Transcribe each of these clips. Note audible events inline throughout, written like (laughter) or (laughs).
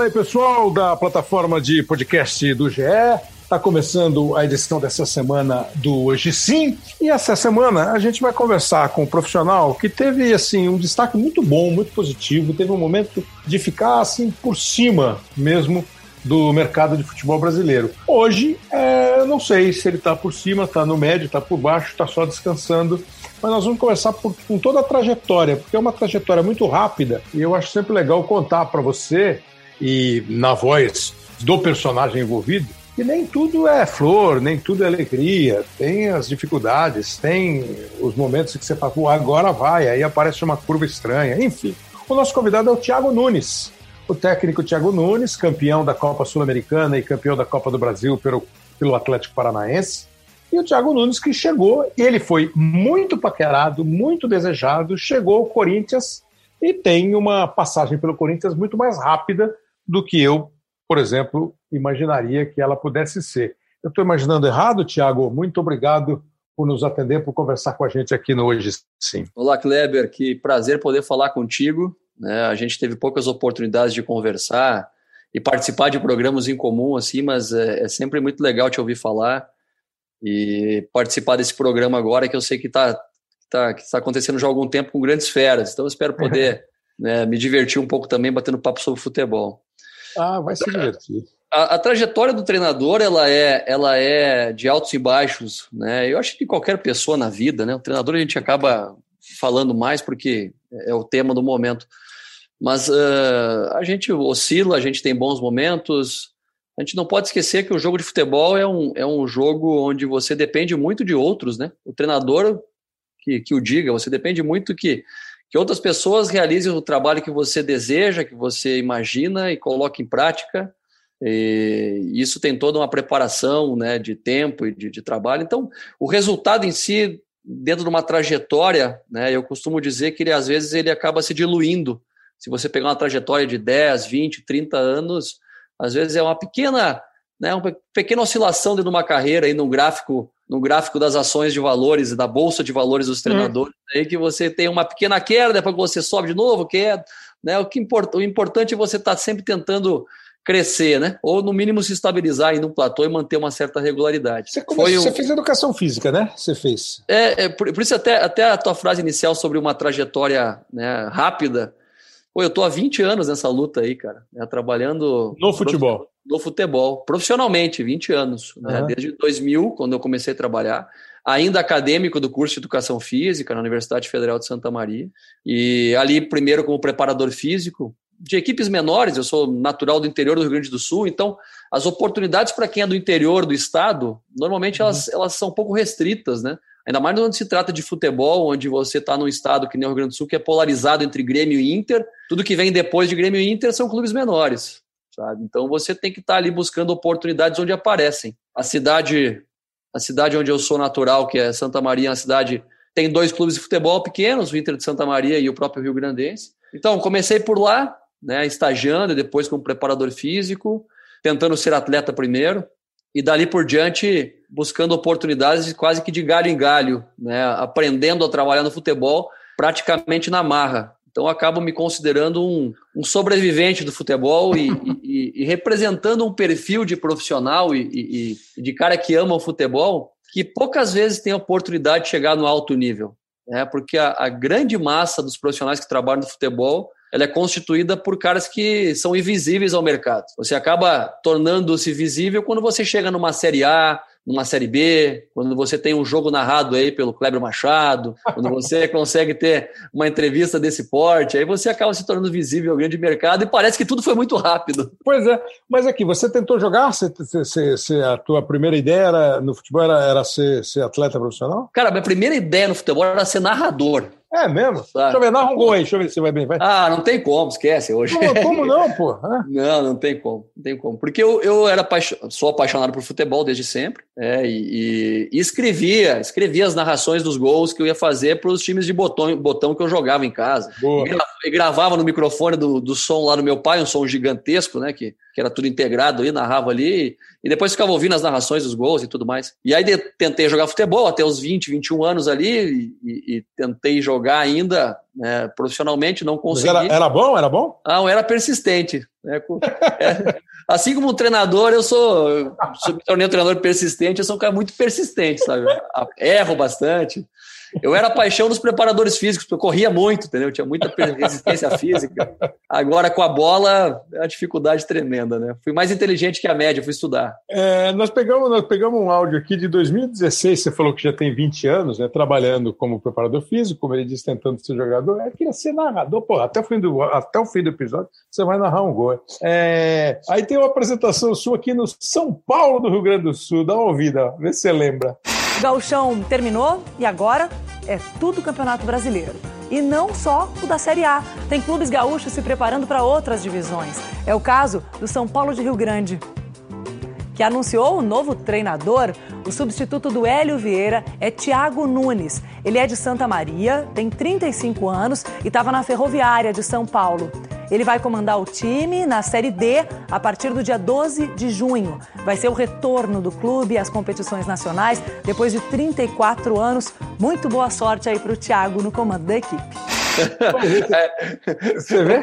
Fala aí, pessoal da plataforma de podcast do GE. Está começando a edição dessa semana do Hoje Sim. E essa semana a gente vai conversar com um profissional que teve assim um destaque muito bom, muito positivo. Teve um momento de ficar assim por cima mesmo do mercado de futebol brasileiro. Hoje, é, não sei se ele está por cima, está no médio, está por baixo, está só descansando. Mas nós vamos conversar por, com toda a trajetória, porque é uma trajetória muito rápida e eu acho sempre legal contar para você e na voz do personagem envolvido que nem tudo é flor, nem tudo é alegria, tem as dificuldades, tem os momentos que você fala, agora vai, aí aparece uma curva estranha, enfim. O nosso convidado é o Thiago Nunes, o técnico Thiago Nunes, campeão da Copa Sul-Americana e campeão da Copa do Brasil pelo, pelo Atlético Paranaense. E o Thiago Nunes que chegou, ele foi muito paquerado, muito desejado, chegou ao Corinthians e tem uma passagem pelo Corinthians muito mais rápida do que eu, por exemplo, imaginaria que ela pudesse ser. Eu estou imaginando errado, Tiago? Muito obrigado por nos atender, por conversar com a gente aqui no Hoje Sim. Olá, Kleber, que prazer poder falar contigo. Né? A gente teve poucas oportunidades de conversar e participar de programas em comum, assim, mas é, é sempre muito legal te ouvir falar e participar desse programa agora, que eu sei que está tá, que tá acontecendo já há algum tempo com grandes feras. Então, espero poder (laughs) né, me divertir um pouco também batendo papo sobre futebol. Ah, vai se divertir. A, a, trajetória do treinador ela é, ela é de altos e baixos, né? Eu acho que qualquer pessoa na vida, né? O treinador a gente acaba falando mais porque é o tema do momento. Mas uh, a gente oscila, a gente tem bons momentos. A gente não pode esquecer que o jogo de futebol é um, é um jogo onde você depende muito de outros, né? O treinador que, que o diga, você depende muito que que outras pessoas realizem o trabalho que você deseja, que você imagina e coloque em prática. E isso tem toda uma preparação né, de tempo e de, de, trabalho. Então, o resultado em si, dentro de uma trajetória, né, eu costumo dizer que ele, às vezes ele acaba se diluindo. Se você pegar uma trajetória de 10, 20, 30 anos, às vezes é uma pequena, né, uma pequena oscilação dentro de uma carreira, aí, num gráfico no gráfico das ações de valores, da bolsa de valores dos treinadores, hum. Aí que você tem uma pequena queda, depois que você sobe de novo, queda. Né? O, que import, o importante é você estar tá sempre tentando crescer, né? Ou no mínimo se estabilizar em um platô e manter uma certa regularidade. Você, começou, você fez educação física, né? Você fez. É, é por, por, isso até, até a tua frase inicial sobre uma trajetória né, rápida. Pô, eu tô há 20 anos nessa luta aí, cara, né, trabalhando no futebol no futebol, profissionalmente, 20 anos, né? desde 2000, quando eu comecei a trabalhar, ainda acadêmico do curso de Educação Física na Universidade Federal de Santa Maria, e ali primeiro como preparador físico, de equipes menores, eu sou natural do interior do Rio Grande do Sul, então as oportunidades para quem é do interior do estado, normalmente uhum. elas, elas são um pouco restritas, né? Ainda mais quando se trata de futebol, onde você está num estado que nem o Rio Grande do Sul, que é polarizado entre Grêmio e Inter, tudo que vem depois de Grêmio e Inter são clubes menores sabe? Então você tem que estar tá ali buscando oportunidades onde aparecem. A cidade, a cidade onde eu sou natural, que é Santa Maria, é uma cidade tem dois clubes de futebol pequenos, o Inter de Santa Maria e o próprio Rio Grandense. Então comecei por lá, né, estagiando, depois como preparador físico, tentando ser atleta primeiro e dali por diante buscando oportunidades quase que de galho em galho, né, aprendendo a trabalhar no futebol praticamente na marra. Então, acabo me considerando um, um sobrevivente do futebol e, e, e, representando um perfil de profissional e, e, de cara que ama o futebol que poucas vezes tem a oportunidade de chegar no alto nível. Né? Porque a, a grande massa dos profissionais que trabalham no futebol ela é constituída por caras que são invisíveis ao mercado. Você acaba tornando-se visível quando você chega numa Série A, numa Série B, quando você tem um jogo narrado aí pelo Kleber Machado, quando você (laughs) consegue ter uma entrevista desse porte, aí você acaba se tornando visível ao grande mercado e parece que tudo foi muito rápido. Pois é, mas aqui, você tentou jogar? Você, você, você a tua primeira ideia era, no futebol era, era ser, ser atleta profissional? Cara, minha primeira ideia no futebol era ser narrador. É mesmo? Sabe? Deixa eu ver, narra um gol aí, deixa eu ver se vai bem. Vai. Ah, não tem como, esquece hoje. Não, como não, pô? (laughs) Não, não tem como, não tem como. Porque eu, eu era sou apaixonado por futebol desde sempre, é, e, e, escrevia, escrevia as narrações dos gols que eu ia fazer para os times de botão, botão que eu jogava em casa. Boa. E gravava no microfone do, do som lá do meu pai, um som gigantesco, né? Que, que era tudo integrado ali, narrava ali, e depois ficava ouvindo as narrações dos gols e tudo mais. E aí de, tentei jogar futebol até os 20, 21 anos ali, e, e tentei jogar ainda né, profissionalmente, não consegui. Era, era, bom? Era bom? Ah, era persistente. Né? É, (laughs) assim como um treinador, eu sou, sou me tornei um treinador persistente, eu sou um cara muito persistente, sabe? Erro bastante. Eu era a paixão dos preparadores físicos, porque eu corria muito, entendeu? Eu tinha muita resistência física. Agora, com a bola, é uma dificuldade tremenda, né? Fui mais inteligente que a média, fui estudar. É, nós, pegamos, nós pegamos um áudio aqui de 2016, você falou que já tem 20 anos, né? Trabalhando como preparador físico, como ele disse, tentando ser jogador. Eu queria ser narrador, pô, até o fim do, até o fim do episódio, você vai narrar um gol. É, aí tem uma apresentação sua aqui no São Paulo do Rio Grande do Sul. Dá uma ouvida, vê se você lembra. O gauchão terminou e agora é tudo Campeonato Brasileiro. E não só o da Série A. Tem clubes gaúchos se preparando para outras divisões. É o caso do São Paulo de Rio Grande, que anunciou o novo treinador. O substituto do Hélio Vieira é Thiago Nunes. Ele é de Santa Maria, tem 35 anos e estava na Ferroviária de São Paulo. Ele vai comandar o time na Série D a partir do dia 12 de junho. Vai ser o retorno do clube às competições nacionais depois de 34 anos. Muito boa sorte aí para o Thiago no comando da equipe. (laughs) É, você vê?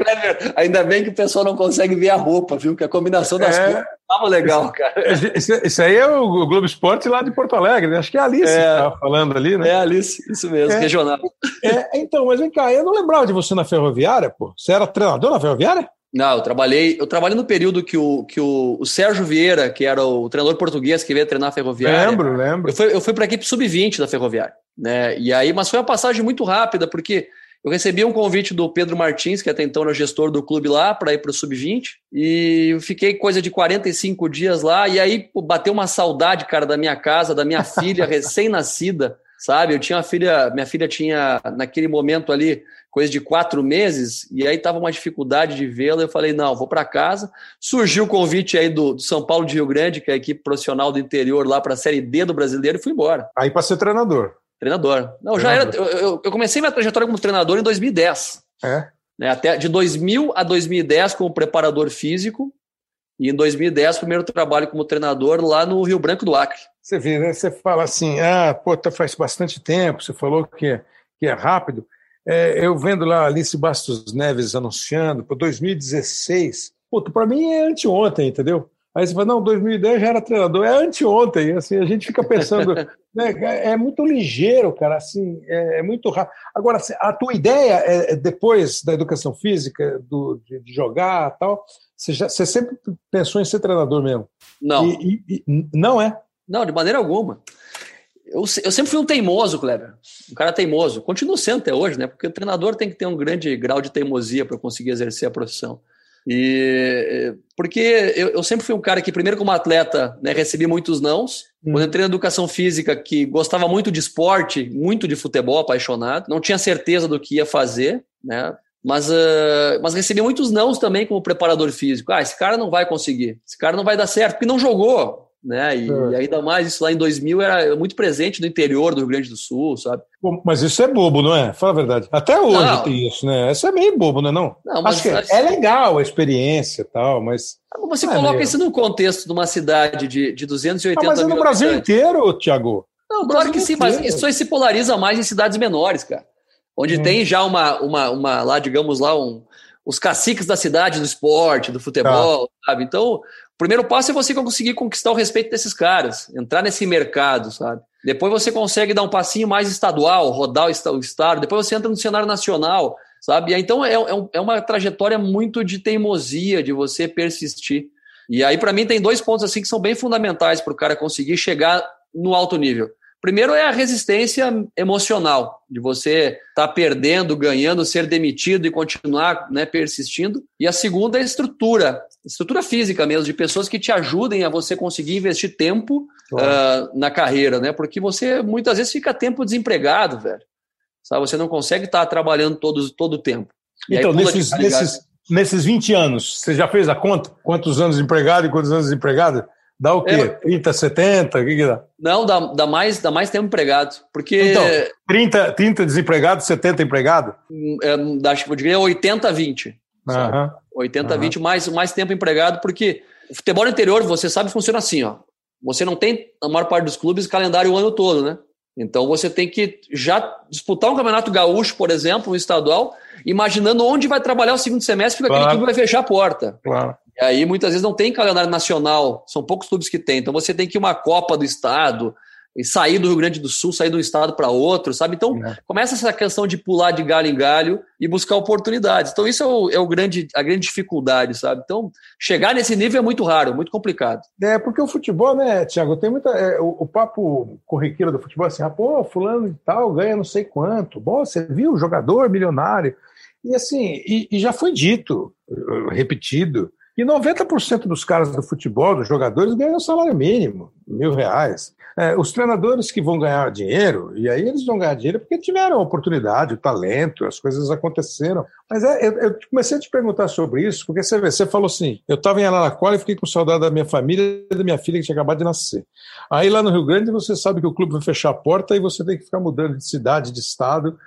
Ainda bem que o pessoal não consegue ver a roupa, viu? Que a combinação das é, cores estava legal, cara. Isso, isso, aí é o Globo Esporte lá de Porto Alegre, né? Acho que é a Alice é, que estava falando ali, né? É a Alice, isso mesmo, é, regional. É, então, mas vem cá, eu não lembrava de você na Ferroviária, pô. Você era treinador na Ferroviária? Não, eu trabalhei, eu trabalhei no período que o, que o, o Sérgio Vieira, que era o treinador português que veio treinar a Ferroviária. Lembro, lembro. Eu fui, eu fui para a equipe sub-20 da Ferroviária, né? E aí, mas foi uma passagem muito rápida, porque eu recebi um convite do Pedro Martins, que até então era gestor do clube lá, para ir para o Sub-20. E fiquei coisa de 45 dias lá. E aí pô, bateu uma saudade, cara, da minha casa, da minha filha (laughs) recém-nascida, sabe? Eu tinha uma filha, minha filha tinha, naquele momento ali, coisa de quatro meses. E aí tava uma dificuldade de vê-la. Eu falei, não, vou para casa. Surgiu o convite aí do, do, São Paulo de Rio Grande, que é a equipe profissional do interior, lá para a Série D do brasileiro, e fui embora. Aí para ser treinador. Treinador. Não, já era. Eu, eu, comecei minha trajetória como treinador em 2010. É. Né, até de 2000 a 2010 como preparador físico e em 2010 primeiro trabalho como treinador lá no Rio Branco do Acre. Você vê, né? Você fala assim, ah, pô, tá faz bastante tempo. Você falou que é, que é rápido. É, eu vendo lá Alice Bastos Neves anunciando para 2016. Puta, para mim é anteontem, entendeu? Aí você fala, não, 2010 já era treinador, é anteontem, assim, a gente fica pensando, (laughs) né, é muito ligeiro, cara, assim, é, é muito rápido. Agora, assim, a tua ideia é, é depois da educação física, do, de, de jogar tal, você, já, você sempre pensou em ser treinador mesmo? Não. E, e, e, não é? Não, de maneira alguma. Eu, eu sempre fui um teimoso, Kleber. Um cara teimoso. Continuo sendo até hoje, né? Porque o treinador tem que ter um grande grau de teimosia para conseguir exercer a profissão. E porque eu, eu, sempre fui um cara que, primeiro, como atleta, né, recebi muitos nãos. Hum. Quando entrei na educação física, que gostava muito de esporte, muito de futebol, apaixonado, não tinha certeza do que ia fazer, né? Mas, uh, mas recebi muitos nãos também como preparador físico. Ah, esse cara não vai conseguir, esse cara não vai dar certo, porque não jogou né? E, é. e, ainda mais isso lá em 2000 era muito presente no interior do Rio Grande do Sul, sabe? mas isso é bobo, não é? Fala a verdade. Até hoje não. tem isso, né? Isso é meio bobo, não é não? não mas, Acho que é legal a experiência e tal, mas... Você é coloca isso no contexto de uma cidade de, de 280 ah, mas é no Brasil inteiro, Tiago. Não, claro que sim, inteiro. mas isso aí se polariza mais em cidades menores, cara. Onde hum. tem já uma, uma, uma, lá, digamos lá, um, os caciques da cidade do esporte, do futebol, tá. sabe? Então, o primeiro passo é você conseguir conquistar o respeito desses caras, entrar nesse mercado, sabe? Depois você consegue dar um passinho mais estadual, rodar o estado, depois você entra no cenário nacional, sabe? Então é, é, é uma trajetória muito de teimosia, de você persistir. E aí, para mim, tem dois pontos assim que são bem fundamentais para o cara conseguir chegar no alto nível. Primeiro é a resistência emocional, de você estar tá perdendo, ganhando, ser demitido e continuar né, persistindo. E a segunda é a estrutura, estrutura física mesmo, de pessoas que te ajudem a você conseguir investir tempo claro. uh, na carreira, né? Porque você muitas vezes fica tempo desempregado, velho. Sabe? Você não consegue estar tá trabalhando todo, todo o tempo. E então, nesses, nesses, nesses 20 anos, você já fez a conta? Quantos anos empregado e quantos anos desempregado? Dá o quê? É, 30, 70? O que, que dá? Não, dá, dá, mais, dá mais tempo empregado. Porque. Então, 30, 30 desempregado, 70 empregado? É, acho que eu diria 80, 20. Uhum. 80, uhum. 20, mais, mais tempo empregado, porque o futebol interior, você sabe, funciona assim, ó. Você não tem, na maior parte dos clubes, calendário o ano todo, né? Então você tem que já disputar um campeonato gaúcho, por exemplo, um estadual, imaginando onde vai trabalhar o segundo semestre, porque claro. aquele time vai fechar a porta. Claro. E aí muitas vezes não tem calendário nacional, são poucos clubes que tem. Então você tem que ir uma Copa do Estado, e sair do Rio Grande do Sul, sair de um estado para outro, sabe? Então, é. começa essa questão de pular de galho em galho e buscar oportunidades. Então, isso é, o, é o grande, a grande dificuldade, sabe? Então, chegar nesse nível é muito raro, muito complicado. É, porque o futebol, né, Tiago, tem muita. É, o, o, papo corriqueiro do futebol é assim, ah, pô, fulano e tal ganha não sei quanto. Bom, você viu jogador milionário. E assim, e, e já foi dito, repetido, e 90% dos caras do futebol, dos jogadores, ganham salário mínimo, mil reais. É, os treinadores que vão ganhar dinheiro, e aí eles vão ganhar dinheiro porque tiveram a oportunidade, o talento, as coisas aconteceram. Mas é, eu, eu, comecei a te perguntar sobre isso, porque você, você falou assim: eu estava em Araraquara e fiquei com saudade da minha família e da minha filha que tinha acabado de nascer. Aí lá no Rio Grande você sabe que o clube vai fechar a porta e você tem que ficar mudando de cidade, de estado.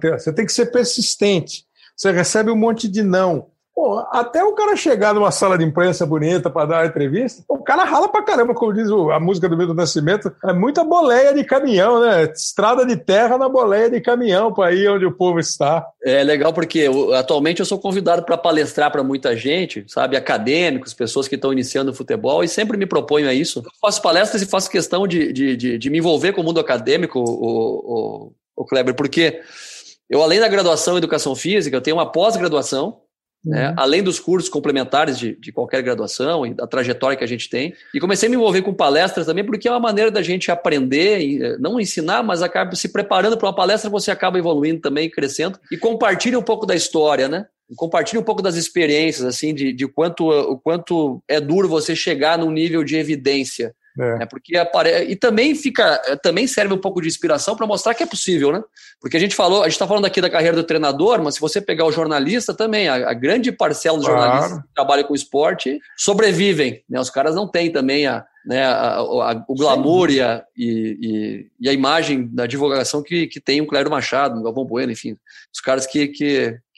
Ter, você tem que ser persistente. Você recebe um monte de não. Pô, até o cara chegar numa sala de imprensa bonita para dar uma entrevista, o cara rala pra caramba, como diz a música do Milton Nascimento. É muita boleia de caminhão, né? Estrada de terra na boleia de caminhão para ir onde o povo está. É legal porque eu, atualmente eu sou convidado para palestrar para muita gente, sabe? Acadêmicos, pessoas que estão iniciando futebol, e sempre me proponho a isso. Eu faço palestras e faço questão de, de, de, de me envolver com o mundo acadêmico, o, o, o Kleber, porque eu, além da graduação em educação física, eu tenho uma pós-graduação né? Uhum. além dos cursos complementares de, de qualquer graduação e da trajetória que a gente tem. E comecei a me envolver com palestras também, porque é uma maneira da gente aprender, eh, não ensinar, mas acaba se preparando para uma palestra, você acaba evoluindo também, crescendo, e compartilha um pouco da história, né? Compartilhe um pouco das experiências, assim, de, de quanto, o quanto é duro você chegar num nível de evidência é. é. porque apare... E também fica, é, também serve um pouco de inspiração para mostrar que é possível, né? Porque a gente falou, a gente está falando aqui da carreira do treinador, mas se você pegar o jornalista também, a, a grande parcela dos claro. jornalistas que trabalham com esporte sobrevivem, né? Os caras não têm também a, né, a, a, o glamour e a, e, e, a imagem da divulgação que, que tem o Cléber Machado, o Galvão Bueno, enfim, os caras que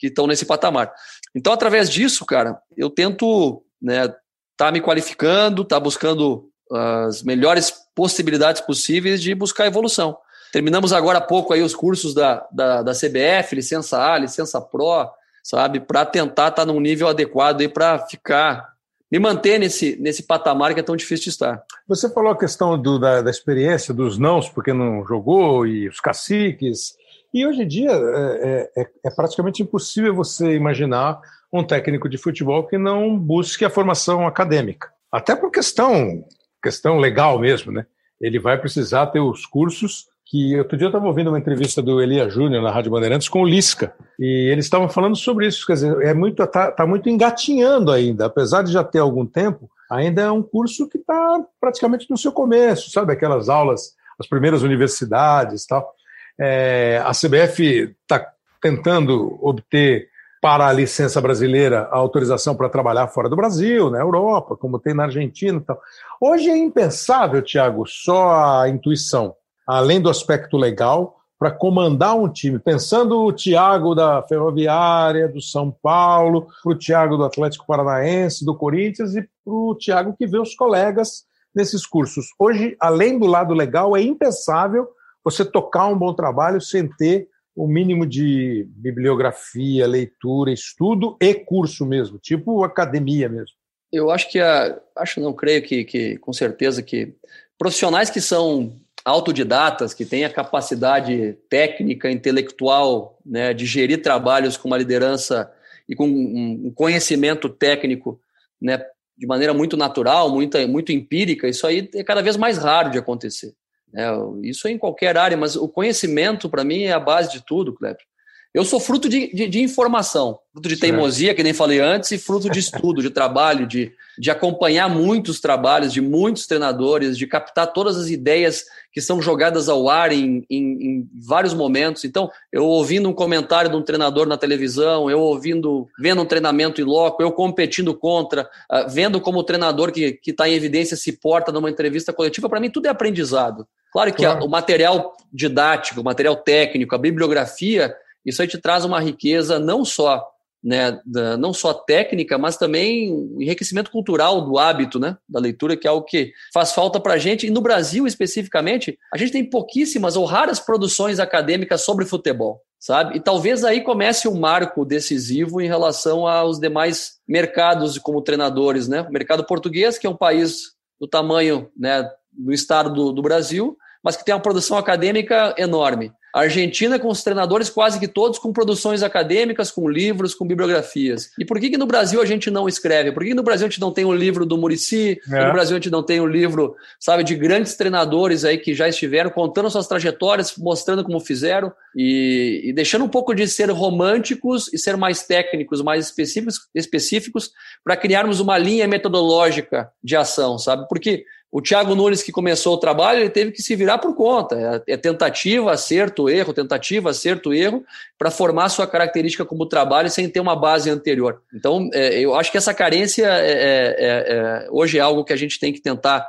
estão nesse patamar. Então, através disso, cara, eu tento né, tá me qualificando, tá buscando as melhores possibilidades possíveis de buscar evolução. Terminamos agora há pouco aí os cursos da, da, da CBF, licença A, licença Pro, sabe, para tentar estar tá num nível adequado para ficar, me manter nesse, nesse patamar que é tão difícil de estar. Você falou a questão do, da, da experiência, dos nãos, porque não jogou, e os caciques. E hoje em dia é, é, é praticamente impossível você imaginar um técnico de futebol que não busque a formação acadêmica. Até por questão questão legal mesmo, né? Ele vai precisar ter os cursos que outro dia eu estava ouvindo uma entrevista do Elia Júnior na Rádio Bandeirantes com o Lisca e eles estavam falando sobre isso, quer dizer, é muito tá, tá muito engatinhando ainda, apesar de já ter algum tempo, ainda é um curso que está praticamente no seu começo, sabe aquelas aulas, as primeiras universidades, tal. É, a CBF está tentando obter para a licença brasileira a autorização para trabalhar fora do Brasil, na Europa, como tem na Argentina e tal. Hoje é impensável, Tiago, só a intuição, além do aspecto legal, para comandar um time. Pensando o Tiago da Ferroviária, do São Paulo, para o Tiago do Atlético Paranaense, do Corinthians e para o Tiago que vê os colegas nesses cursos. Hoje, além do lado legal, é impensável você tocar um bom trabalho sem ter o mínimo de bibliografia, leitura, estudo e curso mesmo, tipo academia mesmo. Eu acho que a, acho não creio que, que com certeza que profissionais que são autodidatas, que têm a capacidade técnica, intelectual, né, de gerir trabalhos com uma liderança e com um conhecimento técnico, né, de maneira muito natural, muito, muito empírica, isso aí é cada vez mais raro de acontecer. É, isso é em qualquer área, mas o conhecimento, para mim, é a base de tudo, Kleber. Eu sou fruto de, de, de, informação, fruto de teimosia, que nem falei antes, e fruto de estudo, de trabalho, de, de acompanhar muitos trabalhos de muitos treinadores, de captar todas as ideias que são jogadas ao ar em, em, em, vários momentos. Então, eu ouvindo um comentário de um treinador na televisão, eu ouvindo, vendo um treinamento em loco, eu competindo contra, uh, vendo como o treinador que está em evidência se porta numa entrevista coletiva, para mim tudo é aprendizado. Claro que claro. A, o material didático, o material técnico, a bibliografia, isso aí te traz uma riqueza não só né, da, não só técnica, mas também enriquecimento cultural do hábito, né, da leitura, que é algo que faz falta para a gente. E no Brasil, especificamente, a gente tem pouquíssimas ou raras produções acadêmicas sobre futebol, sabe? E talvez aí comece um marco decisivo em relação aos demais mercados como treinadores, né? O mercado português, que é um país do tamanho, né, do estado do, do Brasil, mas que tem uma produção acadêmica enorme. A Argentina com os treinadores quase que todos com produções acadêmicas, com livros, com bibliografias. E por que, que no Brasil a gente não escreve? Por que, que no Brasil a gente não tem um livro do Murici? É. No Brasil a gente não tem um livro, sabe, de grandes treinadores aí que já estiveram contando suas trajetórias, mostrando como fizeram e, e deixando um pouco de ser românticos e ser mais técnicos, mais específicos, específicos para criarmos uma linha metodológica de ação, sabe? Porque o Thiago Nunes, que começou o trabalho, ele teve que se virar por conta. É, é tentativa, acerto, erro, tentativa, acerto, erro, para formar sua característica como trabalho sem ter uma base anterior. Então, é, eu acho que essa carência é, é, é, hoje é algo que a gente tem que tentar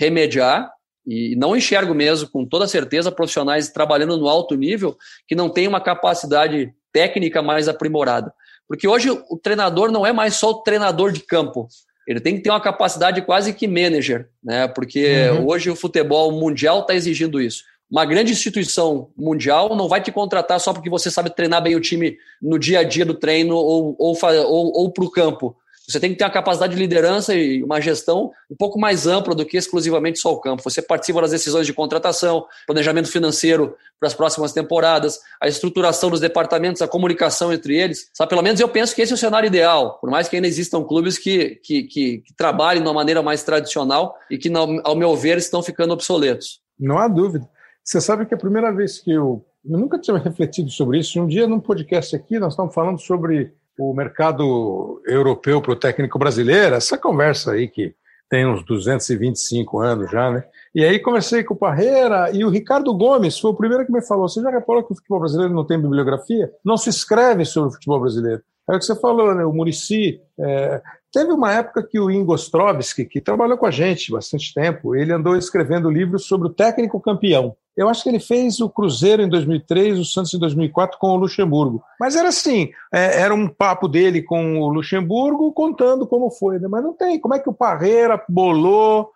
remediar. E não enxergo mesmo, com toda certeza, profissionais trabalhando no alto nível que não têm uma capacidade técnica mais aprimorada. Porque hoje o treinador não é mais só o treinador de campo ele tem que ter uma capacidade quase que manager, né? Porque uhum. hoje o futebol mundial está exigindo isso. Uma grande instituição mundial não vai te contratar só porque você sabe treinar bem o time no dia a dia do treino ou, ou, ou, ou para o campo. Você tem que ter uma capacidade de liderança e uma gestão um pouco mais ampla do que exclusivamente só o campo. Você participa das decisões de contratação, planejamento financeiro para as próximas temporadas, a estruturação dos departamentos, a comunicação entre eles. Sabe, pelo menos eu penso que esse é o cenário ideal, por mais que ainda existam clubes que, que, que, que trabalhem de uma maneira mais tradicional e que, ao meu ver, estão ficando obsoletos. Não há dúvida. Você sabe que a primeira vez que eu. Eu nunca tinha refletido sobre isso. Um dia, num podcast aqui, nós estávamos falando sobre o mercado europeu para o técnico brasileiro, essa conversa aí que tem uns 225 anos já, né? E aí conversei com o Parreira e o Ricardo Gomes foi o primeiro que me falou: você já reparou que o futebol brasileiro não tem bibliografia? Não se escreve sobre o futebol brasileiro. É o que você falou, né? O Murici. É... Teve uma época que o Ingo Ostrovski, que trabalhou com a gente bastante tempo, ele andou escrevendo livros sobre o técnico campeão. Eu acho que ele fez o Cruzeiro em 2003, o Santos em 2004 com o Luxemburgo. Mas era assim, é, era um papo dele com o Luxemburgo contando como foi. Né? Mas não tem. Como é que o Parreira bolou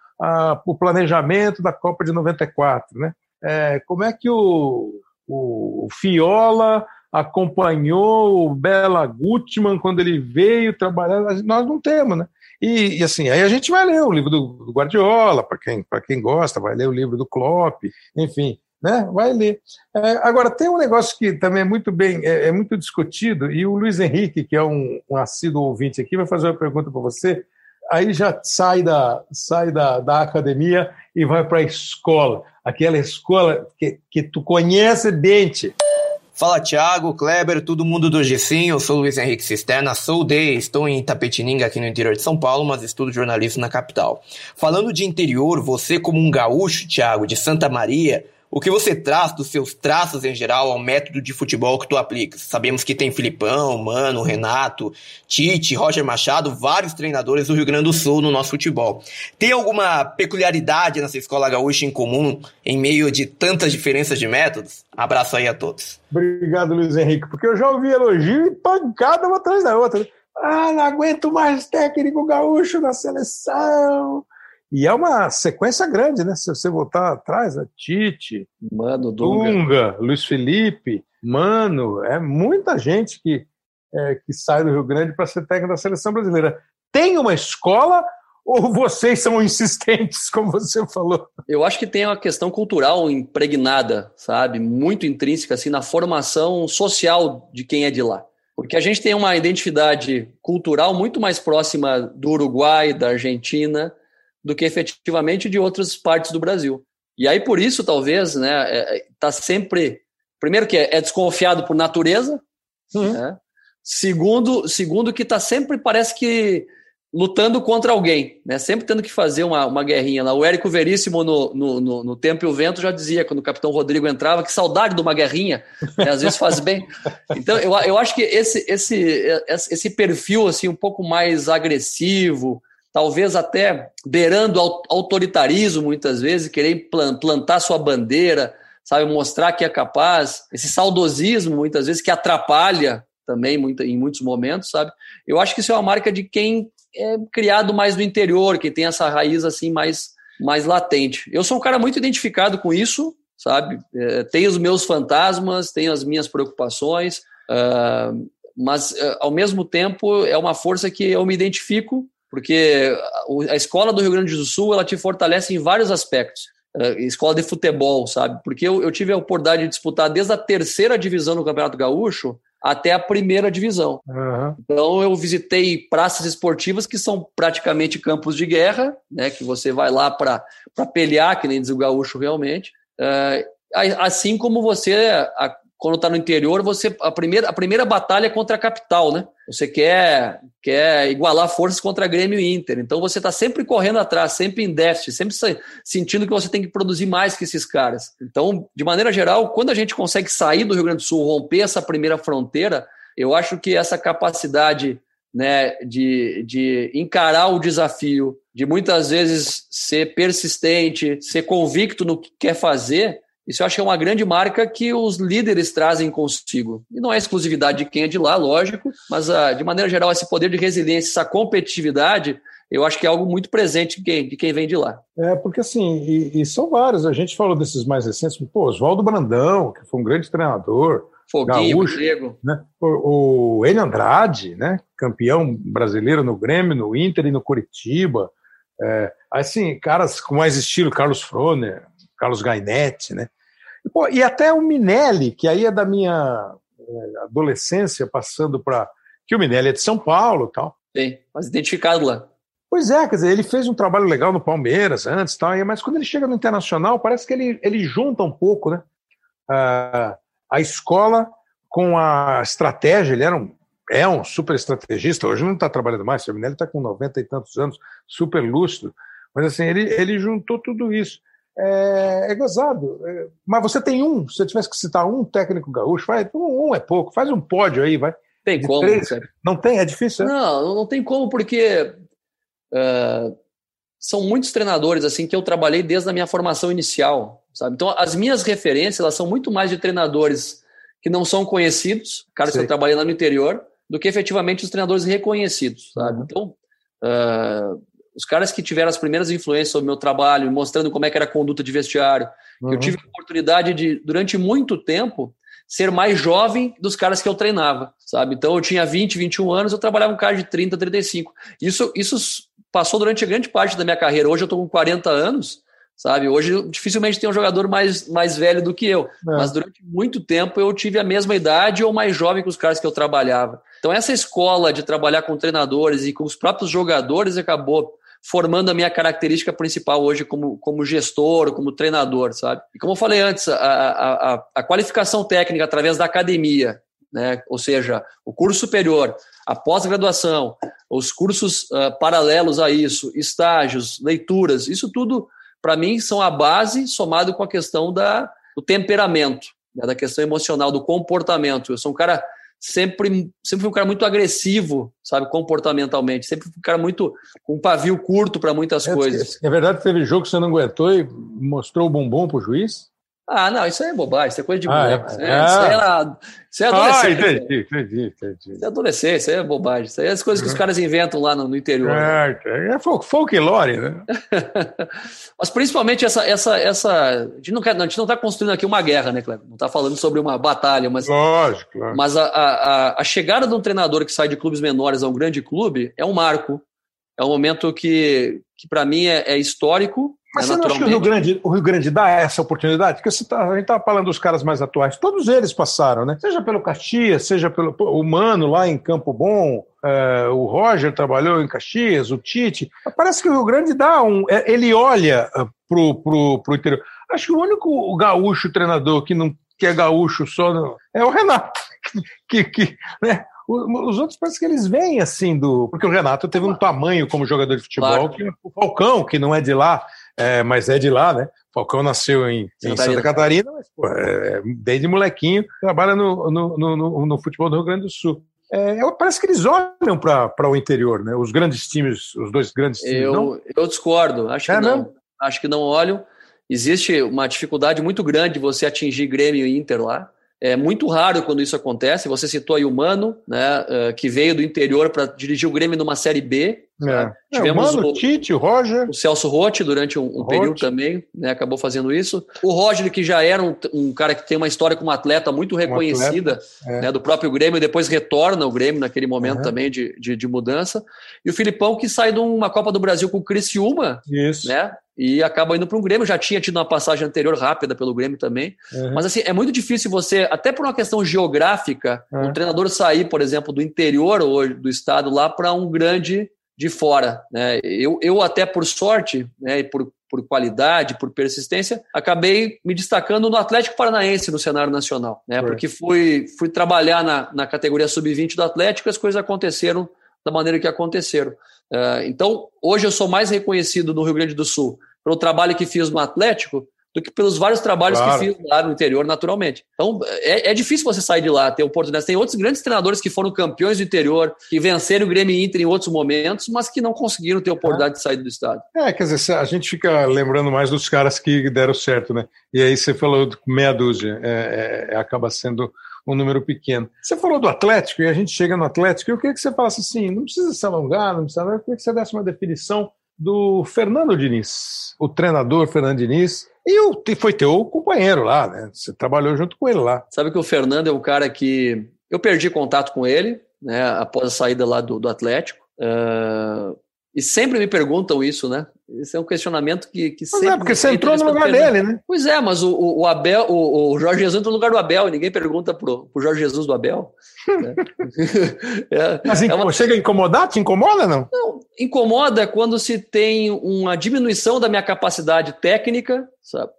o planejamento da Copa de 94? Né? É, como é que o, o Fiola acompanhou o Bela Gutmann quando ele veio trabalhar? Nós não temos, né? E, e, assim, aí a gente vai ler o livro do, Guardiola, para quem, quem gosta, vai ler o livro do Klopp, enfim, né? vai ler. É, agora, tem um negócio que também é muito bem, é, é, muito discutido, e o Luiz Henrique, que é um, um assíduo ouvinte aqui, vai fazer uma pergunta para você, aí já sai da, sai da, da academia e vai para a escola, aquela escola que, que tu conhece bem, Fala Thiago, Kleber, todo mundo do Sim, eu sou Luiz Henrique Cisterna, sou D, estou em Itapetininga aqui no interior de São Paulo, mas estudo jornalismo na capital. Falando de interior, você como um gaúcho, Thiago, de Santa Maria, o que você traz dos seus traços em geral ao método de futebol que tu aplicas? Sabemos que tem Filipão, Mano, Renato, Tite, Roger Machado, vários treinadores do Rio Grande do Sul no nosso futebol. Tem alguma peculiaridade nessa escola gaúcha em comum em meio de tantas diferenças de métodos? Abraço aí a todos. Obrigado, Luiz Henrique, porque eu já ouvi elogio e pancada uma atrás da outra. Ah, não aguento mais técnico gaúcho na seleção. E é uma sequência grande, né? Se você voltar atrás, a né? Tite, Mano, Dunga. Dunga, Luiz Felipe, Mano, é muita gente que, é, que sai do Rio Grande para ser técnico da seleção brasileira. Tem uma escola ou vocês são insistentes, (laughs) como você falou? Eu acho que tem uma questão cultural impregnada, sabe? Muito intrínseca, assim, na formação social de quem é de lá. Porque a gente tem uma identidade cultural muito mais próxima do Uruguai, da Argentina, do que efetivamente de outras partes do Brasil. E aí, por isso, talvez, né, é, é tá sempre. Primeiro, que é, é desconfiado por natureza. Uhum. Né? Segundo, segundo, que está sempre, parece que lutando contra alguém, né? Sempre tendo que fazer uma, uma guerrinha lá. O Érico Veríssimo, no, no, no, no, Tempo e o Vento, já dizia, quando o Capitão Rodrigo entrava, que saudade de uma guerrinha, né? às vezes faz bem. Então, eu, eu acho que esse, esse, esse perfil, assim, um pouco mais agressivo, talvez até beirando autoritarismo muitas vezes, querer plantar sua bandeira, sabe, mostrar que é capaz, esse saudosismo muitas vezes que atrapalha também em muitos momentos, sabe? Eu acho que isso é uma marca de quem é criado mais no interior, que tem essa raiz assim mais, mais latente. Eu sou um cara muito identificado com isso, sabe? É, tenho os meus fantasmas, tenho as minhas preocupações, uh, mas uh, ao mesmo tempo é uma força que eu me identifico, porque a escola do Rio Grande do Sul ela te fortalece em vários aspectos. Uh, escola de futebol, sabe? Porque eu, eu tive a oportunidade de disputar desde a terceira divisão no Campeonato Gaúcho até a primeira divisão. Uhum. Então eu visitei praças esportivas que são praticamente campos de guerra, né? Que você vai lá para pelear, que nem diz o gaúcho realmente. Uh, assim como você quando está no interior, você a primeira, a primeira batalha é contra a capital, né? Você quer, quer igualar forças contra Grêmio e Inter. Então você está sempre correndo atrás, sempre em déficit, sempre sentindo que você tem que produzir mais que esses caras. Então, de maneira geral, quando a gente consegue sair do Rio Grande do Sul, romper essa primeira fronteira, eu acho que essa capacidade né, de, de encarar o desafio, de muitas vezes ser persistente, ser convicto no que quer fazer, isso eu acho que é uma grande marca que os líderes trazem consigo. E não é exclusividade de quem é de lá, lógico, mas ah, de maneira geral, esse poder de resiliência, essa competitividade, eu acho que é algo muito presente de quem, de quem vem de lá. É, porque assim, e, e são vários, a gente falou desses mais recentes, pô, Oswaldo Brandão, que foi um grande treinador, Foguinho, Gaúcho, né? O, o Enio Andrade, né? campeão brasileiro no Grêmio, no Inter e no Curitiba. É, assim, caras com mais estilo, Carlos Froner, Carlos Gainetti, né? E, pô, e até o Minelli, que aí é da minha é, adolescência, passando para. Que o Minelli é de São Paulo tal. Sim, mas identificado lá. Pois é, quer dizer, ele fez um trabalho legal no Palmeiras antes, tal, mas quando ele chega no Internacional, parece que ele, ele junta um pouco, né? a a escola com a estratégia, ele era um, é um super estrategista, hoje não está trabalhando mais, o Minelli está com 90 e tantos anos, super lustro, mas assim, ele, ele juntou tudo isso é, é gozado. É, mas você tem um, se tivesse que citar um técnico gaúcho, vai, um, um é pouco, faz um pódio aí, vai. Tem como. Três. Não tem? É difícil? É? Não, não tem como, porque uh, são muitos treinadores assim que eu trabalhei desde a minha formação inicial, sabe? Então, as minhas referências elas são muito mais de treinadores que não são conhecidos, caras que eu trabalhei lá no interior, do que efetivamente os treinadores reconhecidos, sabe? Uhum. Então, uh, os caras que tiveram as primeiras influências sobre o meu trabalho, mostrando como é que era a conduta de vestiário, uhum. eu tive a oportunidade de, durante muito tempo, ser mais jovem dos caras que eu treinava, sabe? Então eu tinha 20, 21 anos, eu trabalhava com cara de 30, 35. Isso, isso passou durante a grande parte da minha carreira. Hoje eu estou com 40 anos, sabe? Hoje dificilmente tem um jogador mais, mais velho do que eu, é. mas durante muito tempo eu tive a mesma idade ou mais jovem que os caras que eu trabalhava. Então essa escola de trabalhar com treinadores e com os próprios jogadores acabou formando a minha característica principal hoje como, como gestor, como treinador, sabe? E como eu falei antes, a, a, a qualificação técnica através da academia, né? ou seja, o curso superior, a pós-graduação, os cursos uh, paralelos a isso, estágios, leituras, isso tudo, para mim, são a base somado com a questão da, do temperamento, né? da questão emocional, do comportamento. Eu sou um cara sempre, sempre fui um cara muito agressivo, sabe, comportamentalmente. Sempre fui um cara muito com um pavio curto para muitas é, coisas. É verdade que teve jogo que você não aguentou e mostrou o bumbum pro juiz? Ah, não, isso aí é bobagem, isso é coisa de ah, moleque. É, é, isso, é, isso é adolescente. Ah, entendi, entendi, entendi. Isso é adolescente, isso aí é bobagem. Isso aí é as coisas que os uhum. caras inventam lá no, no interior. É, né? é folclore, né? (laughs) Mas principalmente essa. essa, essa a, gente não quer, a gente não está construindo aqui uma guerra, né, Cleber? Não está falando sobre uma batalha, mas. Lógico, claro. Mas a, a, a chegada de um treinador que sai de clubes menores a um grande clube é um marco. É um momento que, que para mim, é, é histórico mas você não acha que o Rio, Grande, o Rio Grande dá essa oportunidade? Porque tá, a gente estava falando dos caras mais atuais, todos eles passaram, né? Seja pelo Caxias, seja pelo o Mano lá em Campo Bom, é, o Roger trabalhou em Caxias, o Tite. Parece que o Rio Grande dá um. É, ele olha uh, pro, pro, pro interior. Acho que o único gaúcho treinador que não que é gaúcho só não, é o Renato. (laughs) que, que, né? Os outros parece que eles vêm assim do. Porque o Renato teve um tamanho como jogador de futebol claro. que o Falcão, que não é de lá, é, mas é de lá, né? Falcão nasceu em, em Santa Catarina, mas pô, é, desde molequinho trabalha no, no, no, no, futebol do Rio Grande do Sul. É, parece que eles olham para o interior, né? Os grandes times, os dois grandes times. Eu, não? eu discordo, acho é, que não. Acho que não olham. Existe uma dificuldade muito grande de você atingir Grêmio e Inter lá. É muito raro quando isso acontece. Você citou aí o Mano, né, uh, que veio do interior para dirigir o Grêmio numa Série B. É. Tivemos é, o, Mano, o Tite, o Roger. O Celso Rotti durante um, um período também, né, acabou fazendo isso. O Roger, que já era um, um, cara que tem uma história como atleta muito reconhecida um atleta, é. né, do próprio Grêmio, depois retorna ao Grêmio naquele momento uhum. também de, de, de, mudança. E o Filipão, que sai de uma Copa do Brasil com o Criciúma, isso. né, e acaba indo para um Grêmio. Já tinha tido uma passagem anterior rápida pelo Grêmio também. Uhum. Mas assim, é muito difícil você, até por uma questão geográfica, uhum. um treinador sair, por exemplo, do interior ou do estado lá para um grande de fora. Né? Eu, eu até por sorte, né, e por, por qualidade, por persistência, acabei me destacando no Atlético Paranaense no cenário nacional, né? Porque fui, fui trabalhar na, na categoria sub-20 do Atlético e as coisas aconteceram da maneira que aconteceram. Uh, então, hoje eu sou mais reconhecido no Rio Grande do Sul pelo trabalho que fiz no Atlético do que pelos vários trabalhos claro. que fiz lá no interior, naturalmente. Então, é, é, difícil você sair de lá, ter oportunidades. Tem outros grandes treinadores que foram campeões do interior, que venceram o Grêmio Inter em outros momentos, mas que não conseguiram ter oportunidade é. de sair do estado. É, quer dizer, a gente fica lembrando mais dos caras que deram certo, né? E aí você falou meia dúzia, é, é, acaba sendo um número pequeno. Você falou do Atlético, e a gente chega no Atlético, e eu queria que você falasse assim, não precisa se alongar, não precisa, eu queria que você desse uma definição do Fernando Diniz, o treinador Fernando Diniz, e foi teu companheiro lá, né? Você trabalhou junto com ele lá. Sabe que o Fernando é um cara que eu perdi contato com ele, né? Após a saída lá do, do Atlético. Uh, e sempre me perguntam isso, né? Esse é um questionamento que, que sempre. é, porque você entrou no lugar dele, né? Pois é, mas o, o Abel, o, o, Jorge Jesus entrou no lugar do Abel e ninguém pergunta pro, pro Jorge Jesus do Abel. Né? (laughs) (laughs) é, mas é uma... chega a incomodar? Te incomoda, não? Não, incomoda quando se tem uma diminuição da minha capacidade técnica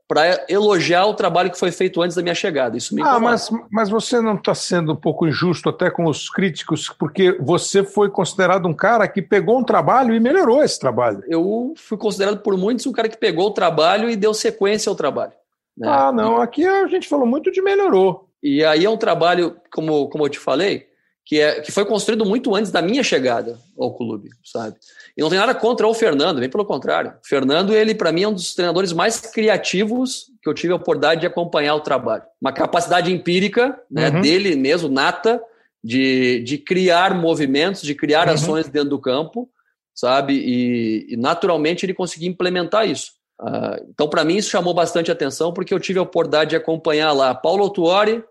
para elogiar o trabalho que foi feito antes da minha chegada. Isso me Ah, mas, mas você não está sendo um pouco injusto até com os críticos, porque você foi considerado um cara que pegou um trabalho e melhorou esse trabalho. Eu fui considerado por muitos um cara que pegou o trabalho e deu sequência ao trabalho. Né? Ah, não, aqui a gente falou muito de melhorou. E aí é um trabalho, como, como eu te falei, que, é, que foi construído muito antes da minha chegada ao clube, sabe? E não tem nada contra o Fernando, bem pelo contrário. O Fernando, ele para mim é um dos treinadores mais criativos que eu tive a oportunidade de acompanhar o trabalho. Uma capacidade empírica né, uhum. dele mesmo, nata, de, de criar movimentos, de criar uhum. ações dentro do campo, sabe? E, e naturalmente ele conseguia implementar isso. Uh, então, para mim, isso chamou bastante atenção, porque eu tive a oportunidade de acompanhar lá Paulo Tuori,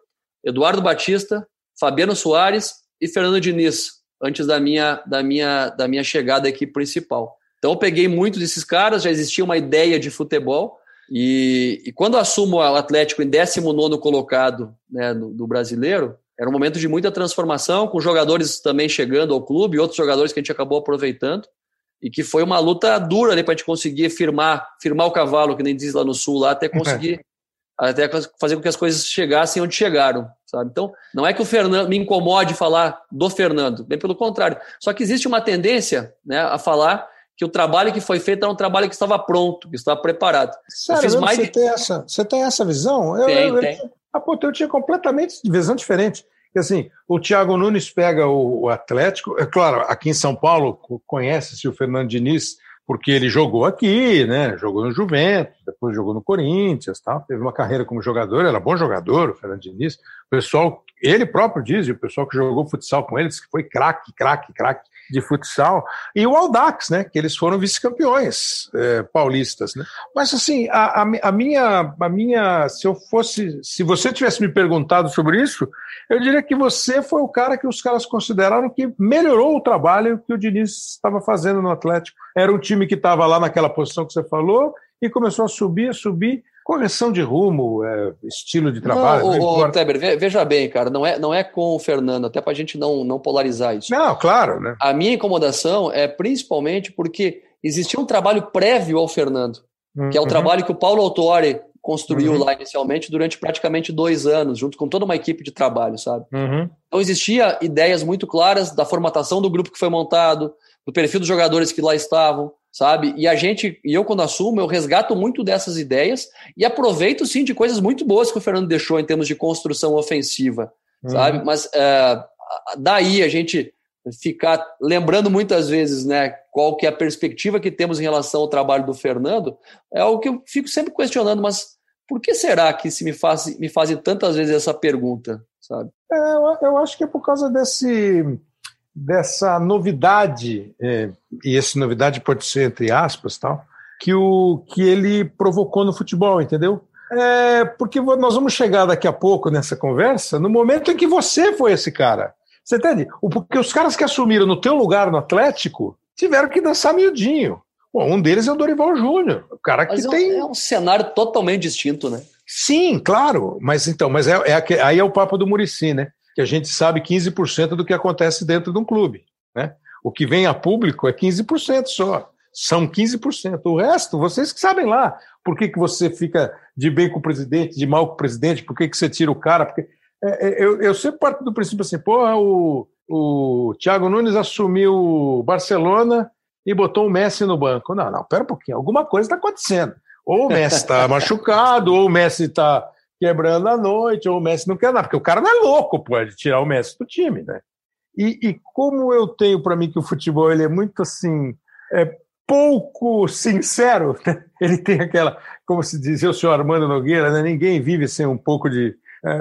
Eduardo Batista, Fabiano Soares e Fernando Diniz, antes da minha, da minha, da minha chegada aqui principal. Então eu peguei muitos desses caras, já existia uma ideia de futebol, e, e quando assumo o Atlético em 19 colocado né, do, do brasileiro, era um momento de muita transformação, com jogadores também chegando ao clube, outros jogadores que a gente acabou aproveitando, e que foi uma luta dura para a gente conseguir firmar, firmar o cavalo, que nem diz lá no sul, lá, até conseguir até fazer com que as coisas chegassem onde chegaram, sabe? Então, não é que o Fernando me incomode falar do Fernando, bem pelo contrário. Só que existe uma tendência, né, a falar que o trabalho que foi feito era um trabalho que estava pronto, que estava preparado. Sério, eu mais... você, tem essa, você tem essa visão? Eu, tem, eu, tem. Ah, pô, eu tinha completamente visão diferente. Porque, assim, o Thiago Nunes pega o, o Atlético, é claro, aqui em São Paulo conhece-se o Fernando Diniz, porque ele jogou aqui, né? Jogou no Juventus, depois jogou no Corinthians, tal. Teve uma carreira como jogador, era bom jogador, o Fernando Diniz. O pessoal, ele próprio diz, o pessoal que jogou futsal com ele, disse que foi craque, craque, craque de futsal. E o Aldax, né? Que eles foram vice-campeões é, paulistas, né? Mas assim, a, a, a, minha, a minha, se eu fosse, se você tivesse me perguntado sobre isso, eu diria que você foi o cara que os caras consideraram que melhorou o trabalho que o Diniz estava fazendo no Atlético. Era um time que estava lá naquela posição que você falou e começou a subir, a subir. Correção de rumo, é, estilo de trabalho. Não, não veja bem, cara, não é, não é com o Fernando, até para a gente não, não polarizar isso. Não, claro. Né? A minha incomodação é principalmente porque existia um trabalho prévio ao Fernando, uhum. que é o uhum. trabalho que o Paulo Autori construiu uhum. lá inicialmente durante praticamente dois anos, junto com toda uma equipe de trabalho, sabe? Uhum. Então existia ideias muito claras da formatação do grupo que foi montado, do perfil dos jogadores que lá estavam, sabe? E a gente, e eu quando assumo, eu resgato muito dessas ideias e aproveito sim de coisas muito boas que o Fernando deixou em termos de construção ofensiva, uhum. sabe? Mas é, daí a gente ficar lembrando muitas vezes, né, qual que é a perspectiva que temos em relação ao trabalho do Fernando, é o que eu fico sempre questionando, mas Por que será que se me, faz, me fazem tantas vezes essa pergunta, sabe? É, eu, eu, acho que é por causa desse, dessa novidade, é, e essa novidade pode ser entre aspas, tal, que, o, que ele provocou no futebol, entendeu? É, porque nós vamos chegar daqui a pouco nessa conversa no momento em que você foi esse cara. Você entende? Porque os caras que assumiram no teu lugar no Atlético tiveram que dançar miudinho. Bom, um deles é o Dorival Júnior, o cara mas que é tem. É um cenário totalmente distinto, né? Sim, claro. Mas então, mas é, é, aí é o papo do Murici, né? Que a gente sabe 15% do que acontece dentro de um clube. Né? O que vem a público é 15% só. São 15%. O resto, vocês que sabem lá. Por que, que você fica de bem com o presidente, de mal com o presidente, por que, que você tira o cara? Porque é, é, eu, eu sempre parto do princípio assim, porra, o, o Thiago Nunes assumiu o Barcelona e botou o Messi no banco. Não, não, pera um pouquinho, alguma coisa está acontecendo. Ou o Messi está (laughs) machucado, ou o Messi está quebrando a noite, ou o Messi não quer nada, porque o cara não é louco, pode tirar o Messi do time, né? E, e como eu tenho para mim que o futebol ele é muito assim, é pouco sincero, né? (laughs) ele tem aquela, como se dizia o senhor Armando Nogueira, né? ninguém vive sem um pouco de é,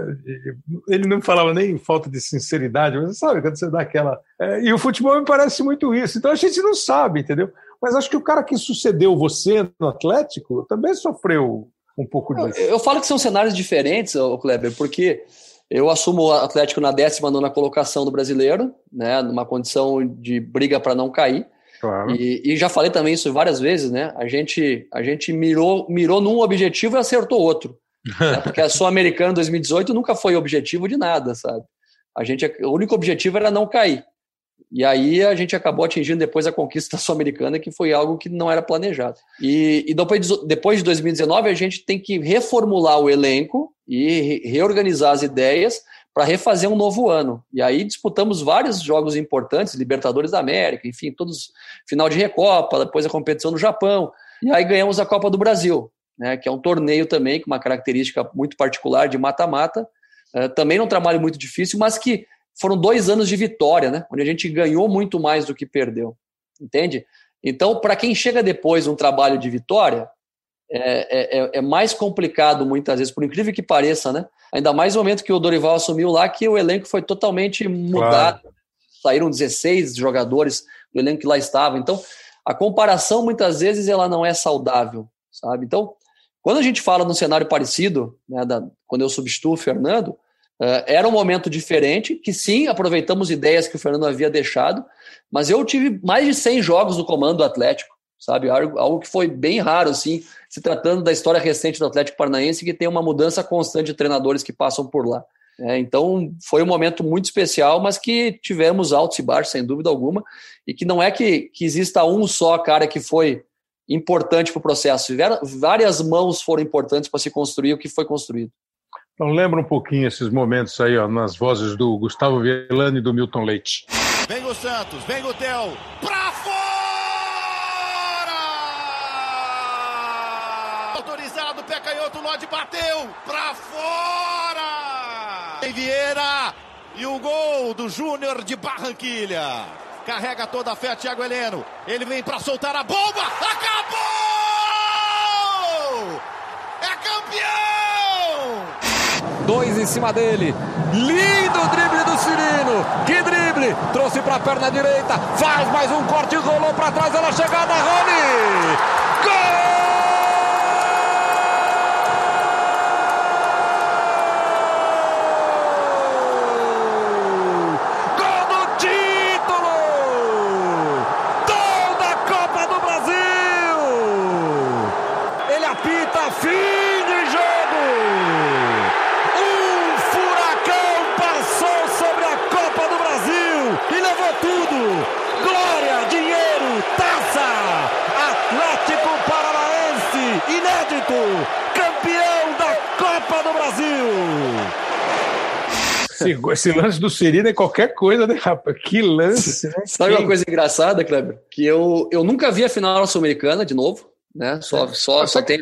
ele não falava nem falta de sinceridade, mas sabe, quando você dá aquela. É, e o futebol me parece muito isso. Então a gente não sabe, entendeu? Mas acho que o cara que sucedeu você no Atlético também sofreu um pouco disso. Eu, eu falo que são cenários diferentes, Kleber, porque eu assumo o Atlético na 19 colocação do brasileiro, né, numa condição de briga para não cair. Claro. E, e, já falei também isso várias vezes, né? A gente, a gente mirou, mirou num objetivo e acertou outro. (laughs) Né? Porque a Sul-Americana 2018 nunca foi objetivo de nada, sabe? A gente, o único objetivo era não cair. E aí a gente acabou atingindo depois a conquista sul-americana, que foi algo que não era planejado. E, e depois, depois de 2019, a gente tem que reformular o elenco e reorganizar as ideias para refazer um novo ano. E aí disputamos vários jogos importantes, Libertadores da América, enfim, todos final de Recopa, depois a competição no Japão. E aí ganhamos a Copa do Brasil né, que é um torneio também com uma característica muito particular de mata-mata. Uh, também um trabalho muito difícil, mas que foram dois anos de vitória, né, onde a gente ganhou muito mais do que perdeu. Entende? Então, para quem chega depois um trabalho de vitória, é, é, é, é, mais complicado muitas vezes, por incrível que pareça, né? Ainda mais no momento que o Dorival assumiu lá, que o elenco foi totalmente mudado. Claro. Saíram 16 jogadores do elenco que lá estava. Então, a comparação muitas vezes ela não é saudável, sabe? Então, quando a gente fala num cenário parecido, né, da, quando eu substituo o Fernando, era um momento diferente, que sim, aproveitamos ideias que o Fernando havia deixado, mas eu tive mais de 100 jogos no comando do Atlético, sabe? Algo, algo que foi bem raro, assim, se tratando da história recente do Atlético Paranaense, que tem uma mudança constante de treinadores que passam por lá. É, então, foi um momento muito especial, mas que tivemos altos e baixos, sem dúvida alguma, e que não é que, que exista um só cara que foi importante para o processo. Várias mãos foram importantes para se construir o que foi construído. Então lembra um pouquinho esses momentos aí, ó, nas vozes do Gustavo Violani e do Milton Leite. Vem o Santos, vem o Theo, pra fora! Autorizado, pé canhoto, Lodi bateu, pra fora! Tem Vieira e o gol do Júnior de Barranquilha. Carrega toda a fé, Thiago Heleno. Ele vem para soltar a bomba. Acabou! É campeão! Dois em cima dele. Lindo drible do Cirino. Que drible! Trouxe para a perna direita. Faz mais um corte, rolou para trás. Ela chegada, Rony! Gol! Campeão da Copa do Brasil! Esse, esse lance do Serino é qualquer coisa, né, rapaz? Que lance, né? (laughs) Sabe uma coisa engraçada, Kleber? Que eu, eu nunca vi a final sul-americana de novo, né? Só, só, só tem.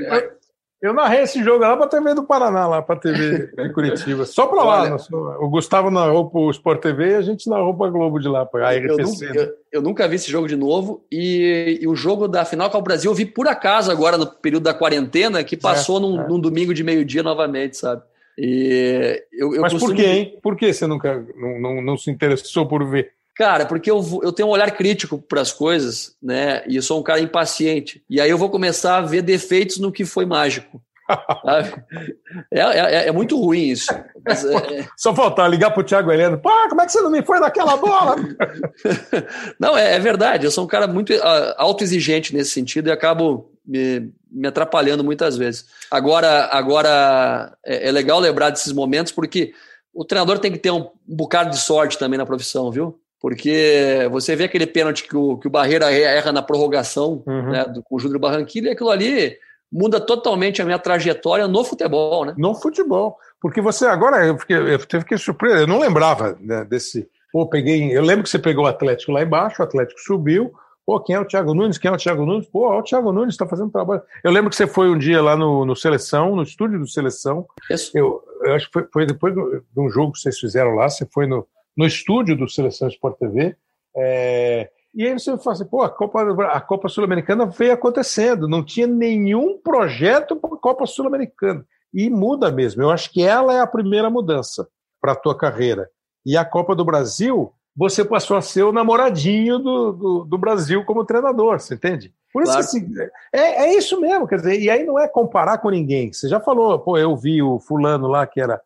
Eu, narrei esse jogo lá para a TV do Paraná, lá para a TV em Curitiba. Só para lá. Olha, o Gustavo narrou para o Sport TV e a gente narrou para a Globo de lá, para a RPC. Eu nunca, eu, eu nunca, vi esse jogo de novo. E, e, o jogo da final com o Brasil eu vi por acaso agora no período da quarentena, que passou é, num, é. num, domingo de meio-dia novamente, sabe? E eu, eu Mas costumo... por quê, hein? Por que você nunca não, não, não se interessou por ver? Cara, porque eu, eu tenho um olhar crítico para as coisas, né? E eu sou um cara impaciente. E aí eu vou começar a ver defeitos no que foi mágico. (laughs) é, é, é, muito ruim isso. Mas, é... (laughs) Só faltar ligar para o Thiago Heleno. Pô, como é que você não me foi naquela bola? (laughs) não, é, é, verdade. Eu sou um cara muito uh, autoexigente nesse sentido e acabo me, me atrapalhando muitas vezes. Agora, agora é, é legal lembrar desses momentos porque o treinador tem que ter um bocado de sorte também na profissão, viu? Porque você vê aquele pênalti que o, que o Barreira erra na prorrogação uhum. né, do, com o Júnior Barranquilla e aquilo ali muda totalmente a minha trajetória no futebol, né? No futebol. Porque você agora, eu, fiquei, eu fiquei surpreso, eu não lembrava né, desse. Pô, peguei. Eu lembro que você pegou o Atlético lá embaixo, o Atlético subiu. Pô, quem é o Thiago Nunes? Quem é o Thiago Nunes? Pô, ó, o Thiago Nunes está fazendo trabalho. Eu lembro que você foi um dia lá no, no Seleção, no estúdio do Seleção. Isso. Eu, eu acho que foi, foi depois de um jogo que vocês fizeram lá, você foi no, no estúdio do Seleção Sport TV. É, e aí você fala assim, pô, a Copa, a Copa Sul-Americana veio acontecendo, não tinha nenhum projeto para a Copa Sul-Americana. E muda mesmo. Eu acho que ela é a primeira mudança para a tua carreira. E a Copa do Brasil, você passou a ser o namoradinho do, do, do Brasil como treinador, você entende? Por isso claro. que assim, é, é isso mesmo, quer dizer, e aí não é comparar com ninguém. Você já falou, pô, eu vi o fulano lá que era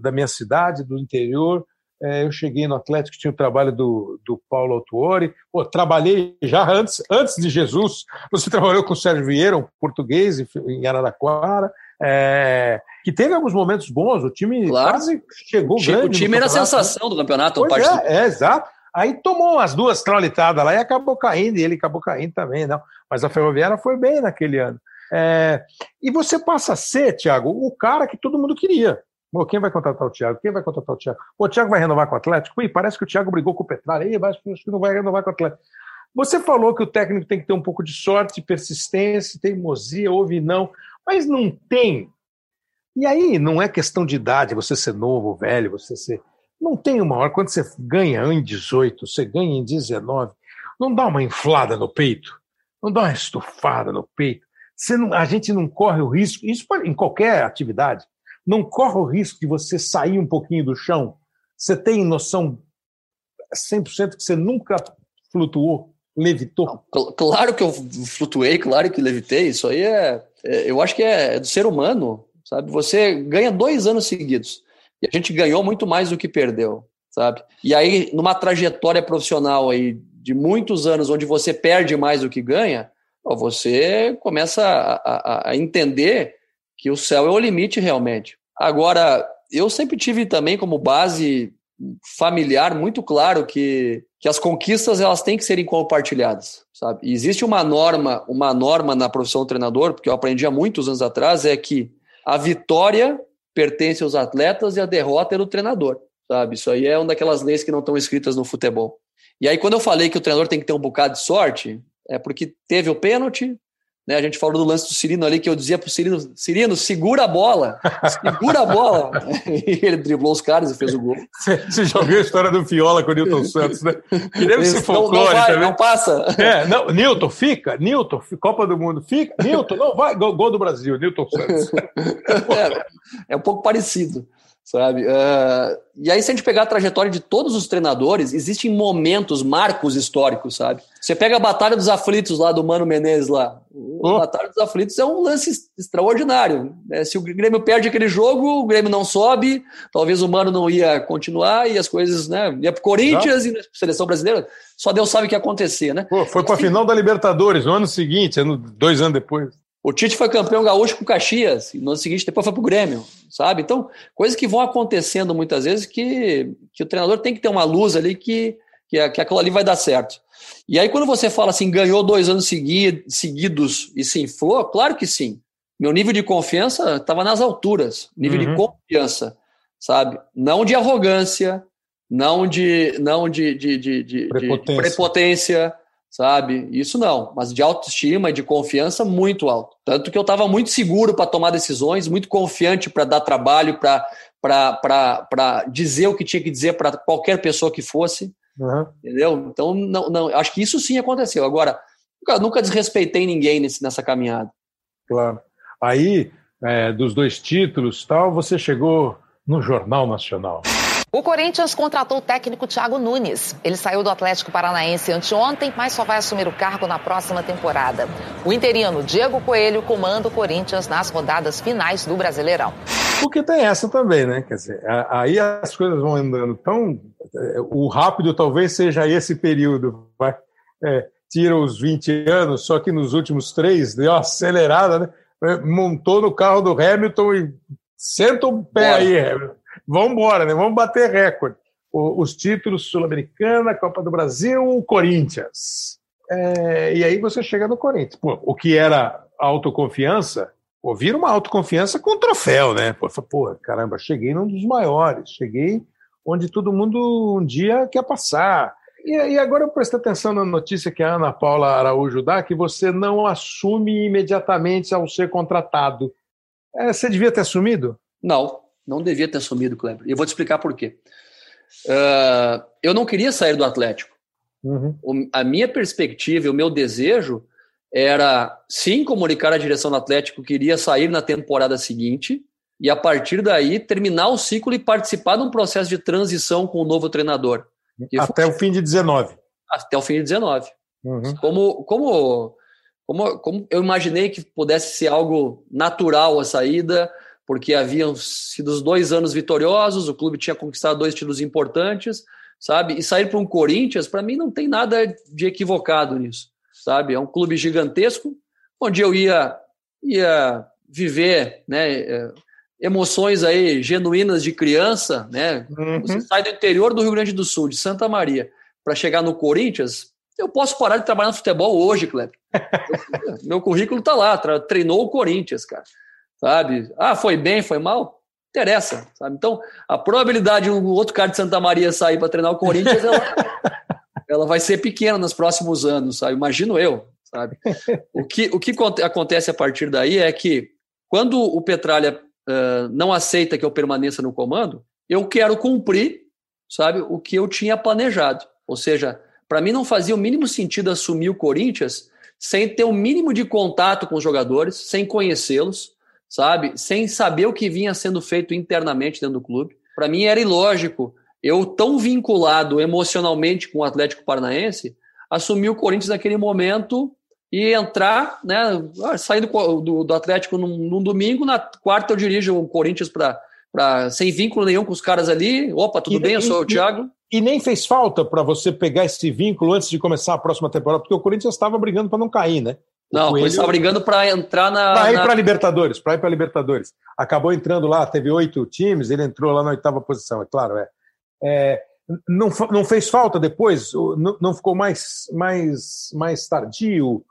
da minha cidade, do interior, eu cheguei no Atlético, tinha o trabalho do, do Paulo Autuori. Pô, trabalhei já antes, antes de Jesus. Você trabalhou com o Sérgio Vieira, um português, em Araraquara. É, que teve alguns momentos bons, o time claro. quase chegou o grande. O time era a sensação do campeonato. Pois é, do... é, exato. Aí tomou as duas trolitadas lá e acabou caindo, e ele acabou caindo também, não. Mas a Ferroviária foi bem naquele ano. É, e você passa a ser, Thiago, o cara que todo mundo queria. Pô, quem vai contratar o Thiago? Quem vai contratar o Thiago? O Thiago vai renovar com o Atlético? Ih, parece que o Thiago brigou com o Petralha. Acho que não vai renovar com o Atlético. Você falou que o técnico tem que ter um pouco de sorte, persistência, teimosia, ouve não, mas não tem. E aí não é questão de idade, você ser novo, velho, você ser. Não tem uma hora, quando você ganha em 18, você ganha em 19, não dá uma inflada no peito, não dá uma estufada no peito. Não, a gente não corre o risco, isso em qualquer atividade, não corre o risco de você sair um pouquinho do chão? Você tem noção 100% que você nunca flutuou, levitou? Claro que eu flutuei, claro que levitei. Isso aí é, é eu acho que é, do ser humano, sabe? Você ganha dois anos seguidos e a gente ganhou muito mais do que perdeu, sabe? E aí numa trajetória profissional aí de muitos anos, onde você perde mais do que ganha, você começa a, a, a entender que o céu é o limite realmente. Agora, eu sempre tive também como base familiar muito claro que, que as conquistas elas têm que serem compartilhadas, sabe? E existe uma norma, uma norma na profissão do treinador, porque eu aprendi há muitos anos atrás, é que a vitória pertence aos atletas e a derrota é do treinador, sabe? Isso aí é uma daquelas leis que não estão escritas no futebol. E aí quando eu falei que o treinador tem que ter um bocado de sorte, é porque teve o pênalti, né, a gente falou do lance do Cirino ali, que eu dizia para o Cirino, Cirino, segura a bola, segura a bola. (laughs) e ele driblou os caras e fez o gol. (laughs) Você já ouviu a história do Fiola com o Newton (laughs) Santos, né? Que deve ser folclore não, não vai, também. Não passa. É, não, Newton, fica, Newton, Copa do Mundo, fica, Newton, não vai, gol, gol do Brasil, Newton Santos. é, é um pouco parecido sabe? Uh, e aí, se a gente pegar a trajetória de todos os treinadores, existem momentos, marcos históricos, sabe? Você pega a Batalha dos Aflitos lá do Mano Menezes lá. A Batalha dos Aflitos é um lance extraordinário. Né? Se o Grêmio perde aquele jogo, o Grêmio não sobe, talvez o Mano não ia continuar e as coisas, né? Ia pro Corinthians não. e na seleção brasileira. Só Deus sabe o que ia acontecer, né? Pô, foi para a final da Libertadores no ano seguinte, dois anos depois. O Tite foi campeão gaúcho com o Caxias, e no ano seguinte depois foi para o Grêmio, sabe? Então, coisas que vão acontecendo muitas vezes que, que o treinador tem que ter uma luz ali que, que, que aquilo ali vai dar certo. E aí, quando você fala assim, ganhou dois anos segui seguidos e se inflou, claro que sim. Meu nível de confiança estava nas alturas, nível uhum. de confiança, sabe? Não de arrogância, não de, não de, de, de, de prepotência. de prepotência sabe? Isso não, mas de autoestima e de confiança muito alto. Tanto que eu estava muito seguro para tomar decisões, muito confiante para dar trabalho, para dizer o que tinha que dizer para qualquer pessoa que fosse. Uhum. Entendeu? Então, não, não, acho que isso sim aconteceu. Agora, nunca, nunca desrespeitei ninguém nesse, nessa caminhada. Claro. Aí, é, dos dois títulos, tal, você chegou no Jornal Nacional. O Corinthians contratou o técnico Thiago Nunes. Ele saiu do Atlético Paranaense anteontem, mas só vai assumir o cargo na próxima temporada. O interino Diego Coelho comanda o Corinthians nas rodadas finais do Brasileirão. Porque tem essa também, né? Quer dizer, aí as coisas vão andando tão. É, o rápido talvez seja esse período. Vai, é, tira os 20 anos, só que nos últimos três deu uma acelerada, né? É, montou no carro do Hamilton e senta o pé Bora. aí, Hamilton vamos embora, né? Vamos bater recorde. O, os títulos Sul-Americana, Copa do Brasil, Corinthians. É, e aí você chega no Corinthians. Pô, o que era autoconfiança, pô, vira uma autoconfiança com troféu, né? Pô, pô, caramba, cheguei num dos maiores, cheguei onde todo mundo um dia quer passar. E, e agora eu presto atenção na notícia que a Ana Paula Araújo dá, que você não assume imediatamente ao ser contratado. É, você devia ter assumido? Não, não devia ter assumido, Kleber. E eu vou te explicar por quê. Uh, eu não queria sair do Atlético. Uhum. O, a minha perspectiva e o meu desejo era, sim, comunicar à direção do Atlético que iria sair na temporada seguinte e, a partir daí, terminar o ciclo e participar de um processo de transição com o novo treinador. Até foi... o fim de 19. Até o fim de 19. Uhum. Como, como, como, como eu imaginei que pudesse ser algo natural a saída, porque haviam sido os dois anos vitoriosos, o clube tinha conquistado dois títulos importantes, sabe? E sair para um Corinthians, para mim, não tem nada de equivocado nisso, sabe? É um clube gigantesco, onde eu ia, ia viver, né? É, emoções aí genuínas de criança, né? Uhum. Você sai do interior do Rio Grande do Sul, de Santa Maria, para chegar no Corinthians, eu posso parar de trabalhar no futebol hoje, Kleber. (laughs) Meu currículo está lá, treinou o Corinthians, cara sabe? Ah, foi bem, foi mal? Interessa, sabe? Então, a probabilidade de um outro cara de Santa Maria sair para treinar o Corinthians, ela, (laughs) ela vai ser pequena nos próximos anos, sabe? Imagino eu, sabe? O que, o que acontece a partir daí é que, quando o Petralha uh, não aceita que eu permaneça no comando, eu quero cumprir, sabe, o que eu tinha planejado. Ou seja, para mim não fazia o mínimo sentido assumir o Corinthians sem ter o mínimo de contato com os jogadores, sem conhecê-los, sabe? Sem saber o que vinha sendo feito internamente dentro do clube. Para mim era ilógico eu, tão vinculado emocionalmente com o Atlético Paranaense, assumir o Corinthians naquele momento e entrar, né? Sair do, do, do Atlético num, num, domingo, na quarta eu dirijo o Corinthians para. sem vínculo nenhum com os caras ali. Opa, tudo e, bem? Eu sou e, o Thiago. E, e nem fez falta para você pegar esse vínculo antes de começar a próxima temporada, porque o Corinthians estava brigando para não cair, né? Não, Coelho... estava brigando para entrar na. Para ir na... para Libertadores, para ir para Libertadores. Acabou entrando lá, teve oito times, ele entrou lá na oitava posição, é claro. É. é não, não fez falta depois? Não, não ficou mais, mais, mais tardio?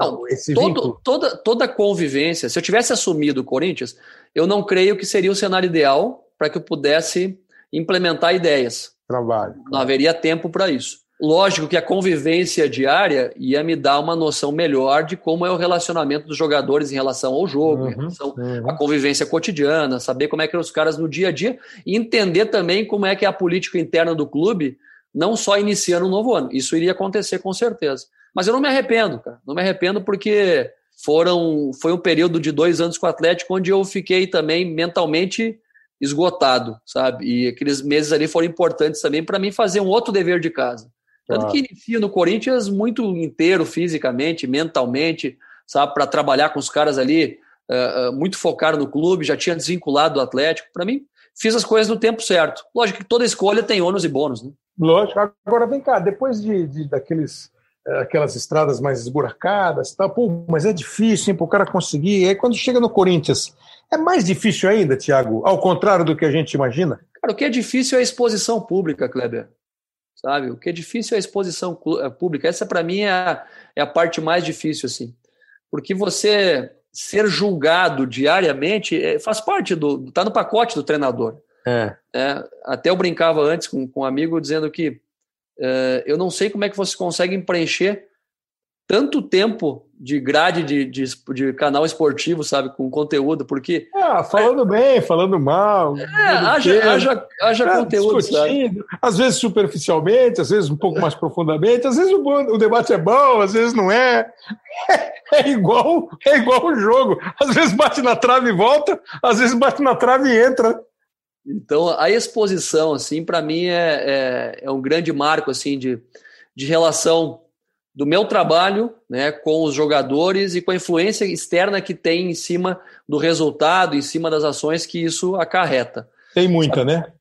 Não, esse todo, toda, toda convivência, se eu tivesse assumido o Corinthians, eu não creio que seria o cenário ideal para que eu pudesse implementar ideias. Trabalho. Não haveria tempo para isso. Lógico que a convivência diária ia me dar uma noção melhor de como é o relacionamento dos jogadores em relação ao jogo, uhum, em relação uhum. à convivência cotidiana, saber como é que os caras no dia a dia e entender também como é que é a política interna do clube, não só iniciando um novo ano. Isso iria acontecer com certeza. Mas eu não me arrependo, cara. Não me arrependo porque foram foi um período de dois anos com o Atlético onde eu fiquei também mentalmente esgotado, sabe? E aqueles meses ali foram importantes também para mim fazer um outro dever de casa tanto ah. que inicia no Corinthians muito inteiro fisicamente, mentalmente, sabe, para trabalhar com os caras ali, uh, uh, muito focado no clube, já tinha desvinculado do Atlético. Para mim, fiz as coisas no tempo certo. Lógico que toda escolha tem ônus e bônus, né? Lógico. Agora vem cá, depois de, de daqueles eh, aquelas estradas mais esburacadas, tá, pô, mas é difícil para o cara conseguir. E aí quando chega no Corinthians, é mais difícil ainda, Thiago, ao contrário do que a gente imagina? Cara, o que é difícil é a exposição pública, Kleber sabe? O que é difícil é a exposição eh, pública. Essa, para mim, é a, é a parte mais difícil, assim. Porque você ser julgado diariamente é, faz parte do. está no pacote do treinador. É. é. até eu brincava antes com, com um amigo dizendo que é, eu não sei como é que vocês conseguem preencher tanto tempo de grade de, de, de, canal esportivo, sabe, com conteúdo, porque. Ah, falando é, bem, falando mal. É, haja, haja, haja é, conteúdo, sabe? Às vezes superficialmente, às vezes um pouco mais profundamente, às vezes o, o debate é bom, às vezes não é. é. (laughs) É igual, é igual o jogo. Às vezes bate na trave e volta, às vezes bate na trave e entra. Então, a exposição, assim, para mim é, é, é um grande marco, assim, de, de relação do meu trabalho né, com os jogadores e com a influência externa que tem em cima do resultado, em cima das ações que isso acarreta. Tem muita, sabe? né?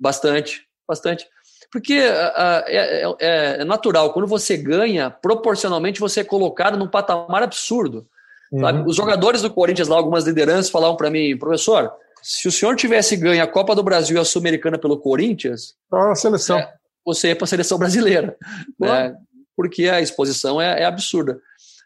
Bastante, bastante. Porque uh, é, é, é, natural, quando você ganha, proporcionalmente você é colocado num patamar absurdo. Uhum. Os jogadores do Corinthians, lá, algumas lideranças, falavam para mim, professor, se o senhor tivesse ganho a Copa do Brasil e a Sul-Americana pelo Corinthians. a seleção. É, você ia para a seleção brasileira. Né? Porque a exposição é, é absurda.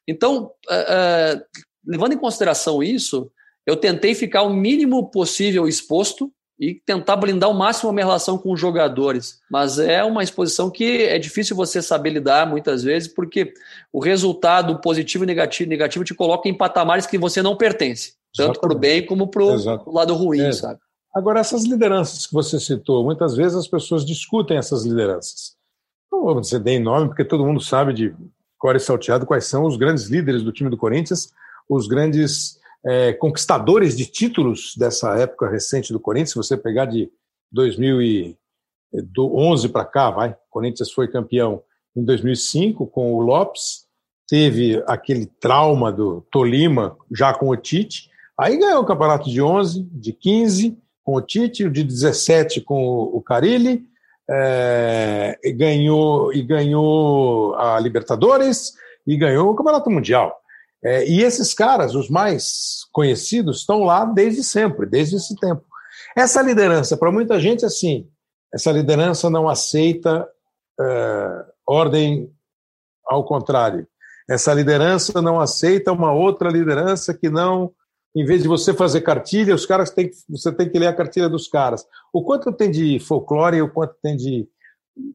Então, uh, uh, levando em consideração isso, eu tentei ficar o mínimo possível exposto e tentar blindar ao máximo a minha relação com os jogadores. Mas é uma exposição que é difícil você saber lidar muitas vezes, porque o resultado positivo e negativo, negativo te coloca em patamares que você não pertence, tanto para o bem como para o lado ruim, é. sabe? Agora, essas lideranças que você citou, muitas vezes as pessoas discutem essas lideranças não vou dizer bem nome, porque todo mundo sabe de core salteado quais são os grandes líderes do time do Corinthians, os grandes é, conquistadores de títulos dessa época recente do Corinthians. Se você pegar de 2011 para cá, vai, o Corinthians foi campeão em 2005 com o Lopes, teve aquele trauma do Tolima já com o Tite, aí ganhou o campeonato de 11, de 15 com o Tite, o de 17 com o Carilli, é, e ganhou e ganhou a Libertadores e ganhou o Campeonato Mundial. É, e esses caras, os mais conhecidos, estão lá desde sempre, desde esse tempo. Essa liderança, para muita gente, assim, essa liderança não aceita é, ordem ao contrário. Essa liderança não aceita uma outra liderança que não em vez de você fazer cartilha, os caras têm, você tem que ler a cartilha dos caras. O quanto tem de folclore e o quanto tem de,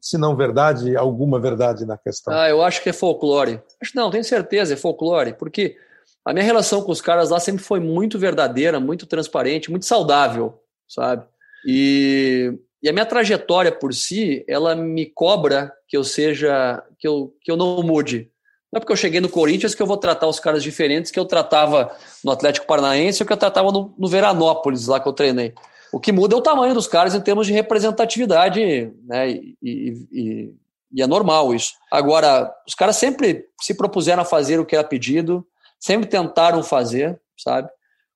se não verdade, alguma verdade na questão? Ah, eu acho que é folclore. Não, tenho certeza, é folclore, porque a minha relação com os caras lá sempre foi muito verdadeira, muito transparente, muito saudável, sabe? E, e a minha trajetória por si, ela me cobra que eu seja, que eu, que eu não mude, não é porque eu cheguei no Corinthians que eu vou tratar os caras diferentes que eu tratava no Atlético Paranaense ou que eu tratava no, no Veranópolis, lá que eu treinei. O que muda é o tamanho dos caras em termos de representatividade, né? E, e, e, é normal isso. Agora, os caras sempre se propuseram a fazer o que era pedido, sempre tentaram fazer, sabe?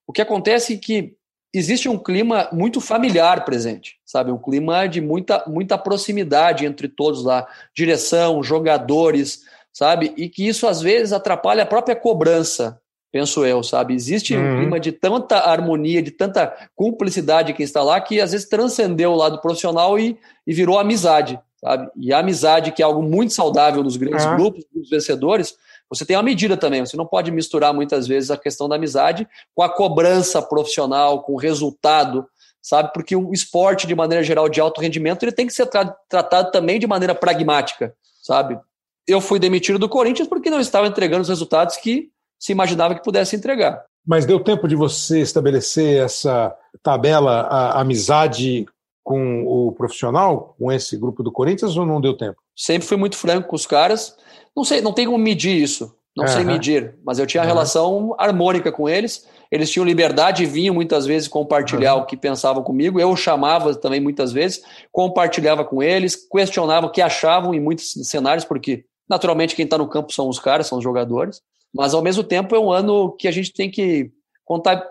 O que acontece é que existe um clima muito familiar presente, sabe? Um clima de muita, muita proximidade entre todos lá, direção, jogadores, sabe? E que isso às vezes atrapalha a própria cobrança, penso eu, sabe? Existe uhum. um clima de tanta harmonia, de tanta cumplicidade que está lá, que às vezes transcendeu o lado profissional e, e virou amizade, sabe? E a amizade, que é algo muito saudável nos grandes uhum. grupos, dos vencedores, você tem uma medida também, você não pode misturar muitas vezes a questão da amizade com a cobrança profissional, com o resultado, sabe? Porque o esporte, de maneira geral, de alto rendimento, ele tem que ser tra tratado também de maneira pragmática, sabe? Eu fui demitido do Corinthians porque não estava entregando os resultados que se imaginava que pudesse entregar. Mas deu tempo de você estabelecer essa tabela, a amizade com o profissional, com esse grupo do Corinthians, ou não deu tempo? Sempre fui muito franco com os caras. Não sei, não tem como medir isso. Não uhum. sei medir, mas eu tinha uhum. relação harmônica com eles. Eles tinham liberdade e vinham muitas vezes compartilhar uhum. o que pensavam comigo. Eu chamava também muitas vezes, compartilhava com eles, questionava o que achavam em muitos cenários, porque Naturalmente, quem está no campo são os caras, são os jogadores, mas ao mesmo tempo é um ano que a gente tem que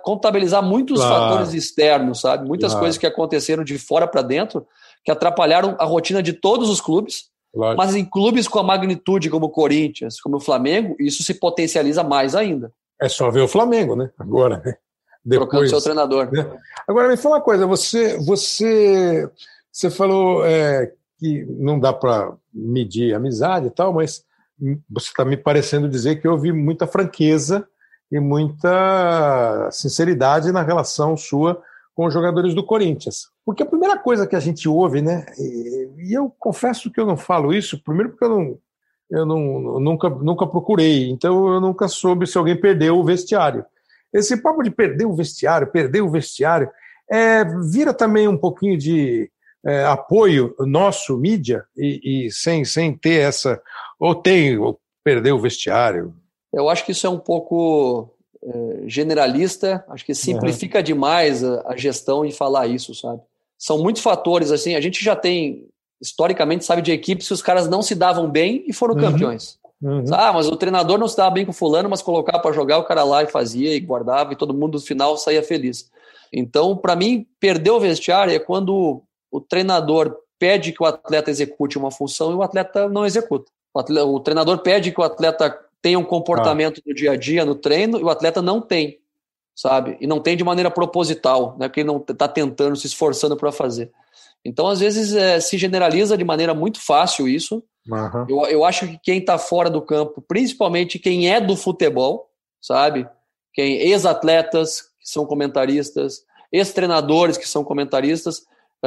contabilizar muitos claro. fatores externos, sabe? Muitas claro. coisas que aconteceram de fora para dentro que atrapalharam a rotina de todos os clubes. Claro. Mas em clubes com a magnitude como o Corinthians, como o Flamengo, isso se potencializa mais ainda. É só ver o Flamengo, né? Agora, né? Depois, Trocando seu treinador. Né? Agora, me fala uma coisa: você, você, você falou é, que não dá para medir amizade e tal, mas você está me parecendo dizer que houve muita franqueza e muita sinceridade na relação sua com os jogadores do Corinthians. Porque a primeira coisa que a gente ouve, né, e eu confesso que eu não falo isso, primeiro porque eu não, eu não, nunca, nunca procurei, então eu nunca soube se alguém perdeu o vestiário. Esse papo de perder o vestiário, perder o vestiário, é, vira também um pouquinho de é, apoio nosso, mídia, e, e, sem, sem ter essa. Ou tem, ou perder o vestiário. Eu acho que isso é um pouco é, generalista, acho que simplifica uhum. demais a, a gestão em falar isso, sabe? São muitos fatores, assim, a gente já tem, historicamente, sabe, de equipes que os caras não se davam bem e foram uhum. campeões. Uhum. Ah, mas o treinador não se dava bem com fulano, mas colocava para jogar, o cara lá e fazia e guardava e todo mundo no final saía feliz. Então, para mim, perder o vestiário é quando o treinador pede que o atleta execute uma função e o atleta não executa. O, atleta, o treinador pede que o atleta tenha um comportamento ah. no dia a dia, no treino, e o atleta não tem, sabe? E não tem de maneira proposital, né? Porque ele não está tentando, se esforçando para fazer. Então, às vezes, é, se generaliza de maneira muito fácil isso. Uhum. Eu, eu acho que quem está fora do campo, principalmente quem é do futebol, sabe? Quem ex-atletas que são comentaristas, ex-treinadores que são comentaristas,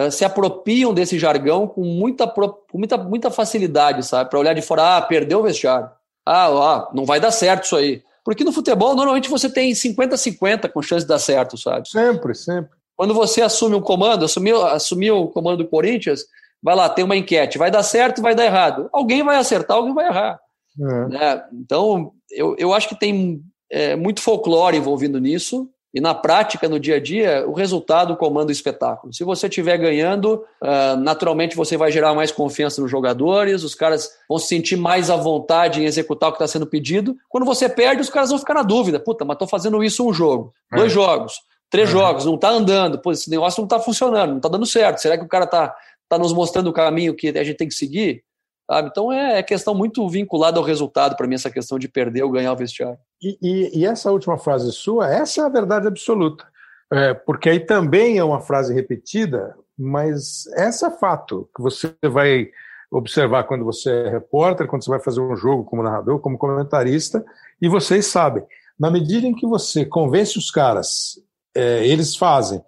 uh, se apropriam desse jargão com muita, com muita, muita facilidade, sabe? Para olhar de fora, ah, perdeu o vestiário. Ah, ah, não vai dar certo isso aí. Porque no futebol, normalmente você tem 50-50 com chance de dar certo, sabe? Sempre, sempre. Quando você assume um comando, assumiu, assumiu o comando do Corinthians, vai lá, tem uma enquete, vai dar certo, vai dar errado. Alguém vai acertar, alguém vai errar. É. Né? Então, eu, eu acho que tem é, muito folclore envolvido nisso. E na prática, no dia a dia, o resultado comanda o espetáculo. Se você estiver ganhando, uh, naturalmente você vai gerar mais confiança nos jogadores, os caras vão se sentir mais à vontade em executar o que está sendo pedido. Quando você perde, os caras vão ficar na dúvida. Puta, mas estou fazendo isso um jogo, é. dois jogos. Três uhum. jogos, não está andando, pô, esse negócio não está funcionando, não está dando certo. Será que o cara está tá nos mostrando o caminho que a gente tem que seguir? Sabe? Então é, é questão muito vinculada ao resultado para mim, essa questão de perder ou ganhar o vestiário. E, e, e, essa última frase sua, essa é a verdade absoluta. É, porque aí também é uma frase repetida, mas essa é fato que você vai observar quando você é repórter, quando você vai fazer um jogo como narrador, como comentarista, e vocês sabem, na medida em que você convence os caras é, eles fazem.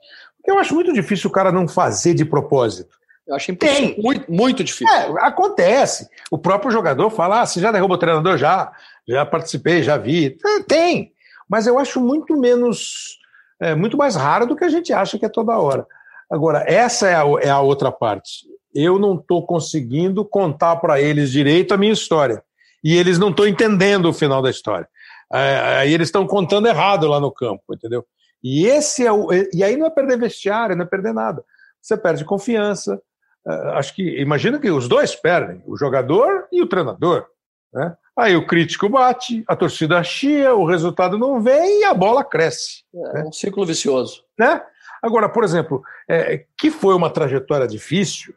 Eu acho muito difícil o cara não fazer de propósito. Eu acho impossível. Tem. Muito, muito difícil. É, acontece. O próprio jogador fala: ah, você já derrubou o treinador? Já. Já participei, já vi. É, tem. Mas eu acho muito menos. É, muito mais raro do que a gente acha que é toda hora. Agora, essa é a, é a outra parte. Eu não estou conseguindo contar para eles direito a minha história. E eles não estão entendendo o final da história. É, aí eles estão contando errado lá no campo, entendeu? E esse é o, e aí não é perder vestiário, não é perder nada. Você perde confiança. Uh, acho que imagina que os dois perdem, o jogador e o treinador. Né? Aí o crítico bate, a torcida chia, o resultado não vem e a bola cresce. É né? um ciclo vicioso. Né? Agora, por exemplo, é, que foi uma trajetória difícil,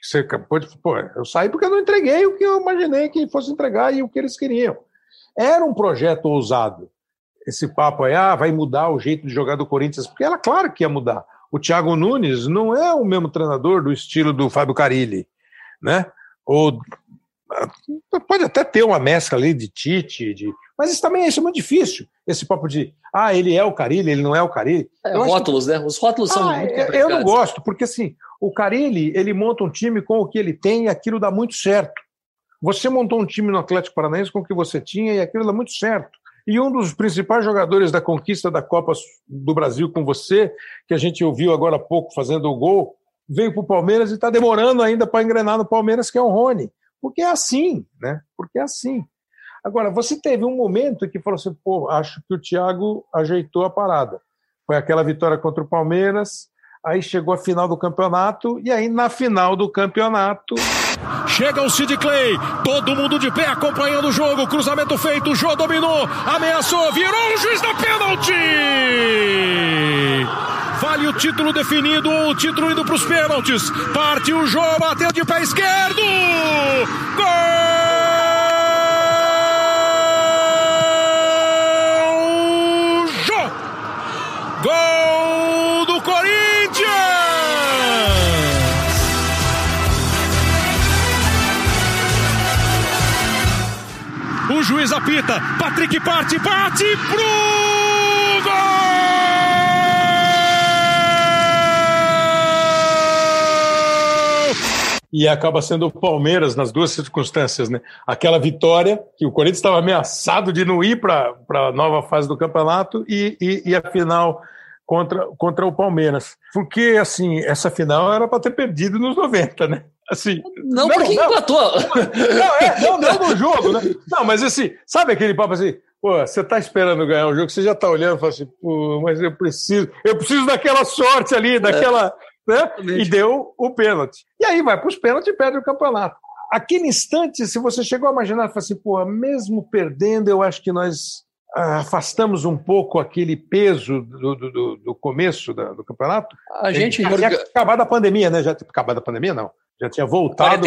você pode, pô, eu saí porque eu não entreguei o que eu imaginei que fosse entregar e o que eles queriam. Era um projeto ousado esse papo aí, ah, vai mudar o jeito de jogar do Corinthians, porque ela, claro que ia mudar. O Thiago Nunes não é o mesmo treinador do estilo do Fábio Carilli, né? Ou pode até ter uma mescla ali de Tite, de... mas isso também isso é muito difícil. Esse papo de, ah, ele é o Carilli, ele não é o Carilli. É, rótulos, que... né? Os rótulos são ah, muito Eu não gosto, porque assim, o Carilli, ele monta um time com o que ele tem e aquilo dá muito certo. Você montou um time no Atlético Paranaense com o que você tinha e aquilo dá muito certo. E um dos principais jogadores da conquista da Copa do Brasil com você, que a gente ouviu agora há pouco fazendo o gol, veio para o Palmeiras e está demorando ainda para engrenar no Palmeiras, que é o Rony. Porque é assim, né? Porque é assim. Agora, você teve um momento que falou assim, pô, acho que o Thiago ajeitou a parada. Foi aquela vitória contra o Palmeiras, aí chegou a final do campeonato, e aí na final do campeonato. Chega o Sid Clay, todo mundo de pé acompanhando o jogo, cruzamento feito, o Jô dominou, ameaçou, virou o juiz da pênalti! Vale o título definido o título indo para os pênaltis. Parte o Jô, bateu de pé esquerdo! Gol! Juiz apita. Patrick parte, bate pro gol! e acaba sendo o Palmeiras nas duas circunstâncias, né? Aquela vitória que o Corinthians estava ameaçado de não ir para a nova fase do campeonato e, e, e, a final contra, contra o Palmeiras. Porque, assim, essa final era para ter perdido nos 90, né? Assim, não, não porque não, empatou. Não, é, não, não no jogo, né? Não, mas assim, sabe aquele papo assim, pô, você está esperando ganhar o jogo, você já está olhando e fala assim, pô, mas eu preciso, eu preciso daquela sorte ali, daquela. É né? E deu o pênalti. E aí vai para os pênaltis e perde o campeonato. Aquele instante, se você chegou a imaginar, assim, pô, mesmo perdendo, eu acho que nós ah, afastamos um pouco aquele peso do, do, do começo do campeonato. A gente já tinha acabado a pandemia, né? Já acabado a pandemia, não. Já tinha voltado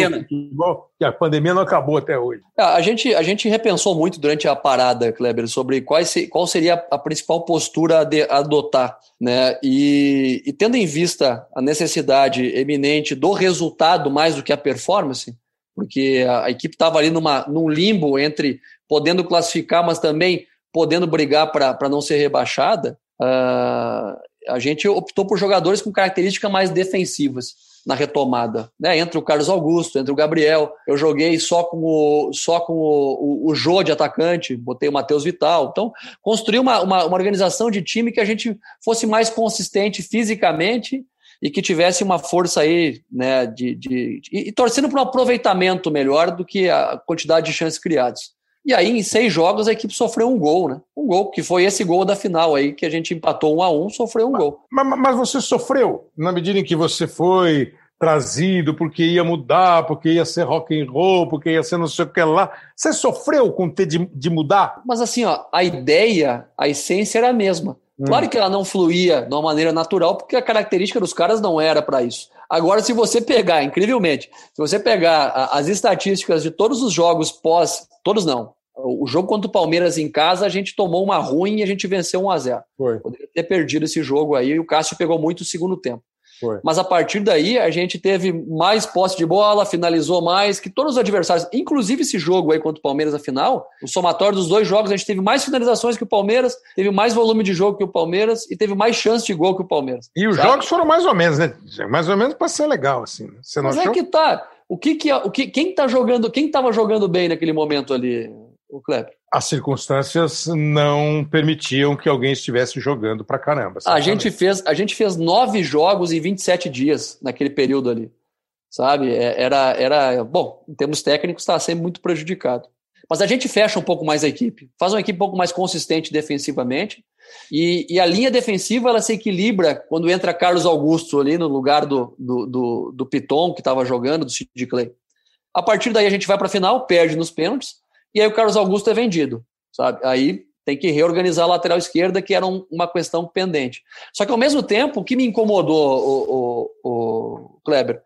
que a pandemia não acabou até hoje. É, a gente, a gente repensou muito durante a parada, Kleber, sobre quais, qual seria a principal postura a adotar. Né? E, e tendo em vista a necessidade eminente do resultado mais do que a performance, porque a, a equipe estava ali numa, num limbo entre podendo classificar, mas também podendo brigar para não ser rebaixada, uh, a gente optou por jogadores com características mais defensivas na retomada, né? Entre o Carlos Augusto, entre o Gabriel, eu joguei só com o só com o, o, o Jô de atacante, botei o Matheus Vital. Então, construí uma, uma, uma organização de time que a gente fosse mais consistente fisicamente e que tivesse uma força aí, né, de, de, de e, torcendo para um aproveitamento melhor do que a quantidade de chances criadas. E aí, em seis jogos, a equipe sofreu um gol, né? Um gol, que foi esse gol da final aí, que a gente empatou um a um, sofreu um gol. Mas, mas você sofreu na medida em que você foi trazido porque ia mudar, porque ia ser rock and roll, porque ia ser não sei o que lá. Você sofreu com ter de, de mudar? Mas assim, ó, a ideia, a essência era a mesma. Hum. Claro que ela não fluía de uma maneira natural, porque a característica dos caras não era para isso. Agora, se você pegar, incrivelmente, se você pegar as estatísticas de todos os jogos pós, todos não, o jogo contra o Palmeiras em casa, a gente tomou uma ruim e a gente venceu 1 a 0 Foi. Poderia ter perdido esse jogo aí e o Cássio pegou muito o segundo tempo. Foi. Mas a partir daí a gente teve mais posse de bola, finalizou mais que todos os adversários, inclusive esse jogo aí contra o Palmeiras na final, o somatório dos dois jogos a gente teve mais finalizações que o Palmeiras, teve mais volume de jogo que o Palmeiras e teve mais chance de gol que o Palmeiras. E os sabe? jogos foram mais ou menos, né? Mais ou menos para ser legal assim. Né? Você não Mas é achou? é que tá. O que que o que quem tá jogando, quem estava jogando bem naquele momento ali, o Kleber? As circunstâncias não permitiam que alguém estivesse jogando para caramba. A gente, fez, a gente fez nove jogos em 27 dias naquele período ali. Sabe? É, era, era bom, em termos técnicos, estava sempre muito prejudicado. Mas a gente fecha um pouco mais a equipe, faz uma equipe um pouco mais consistente defensivamente. E, e a linha defensiva ela se equilibra quando entra Carlos Augusto ali no lugar do, do, do, do Piton, que estava jogando, do Sid Clay. A partir daí a gente vai para a final, perde nos pênaltis e aí o Carlos Augusto é vendido, sabe? Aí tem que reorganizar a lateral esquerda, que era um, uma questão pendente. Só que ao mesmo tempo, o que me incomodou, o, o, o Kleber,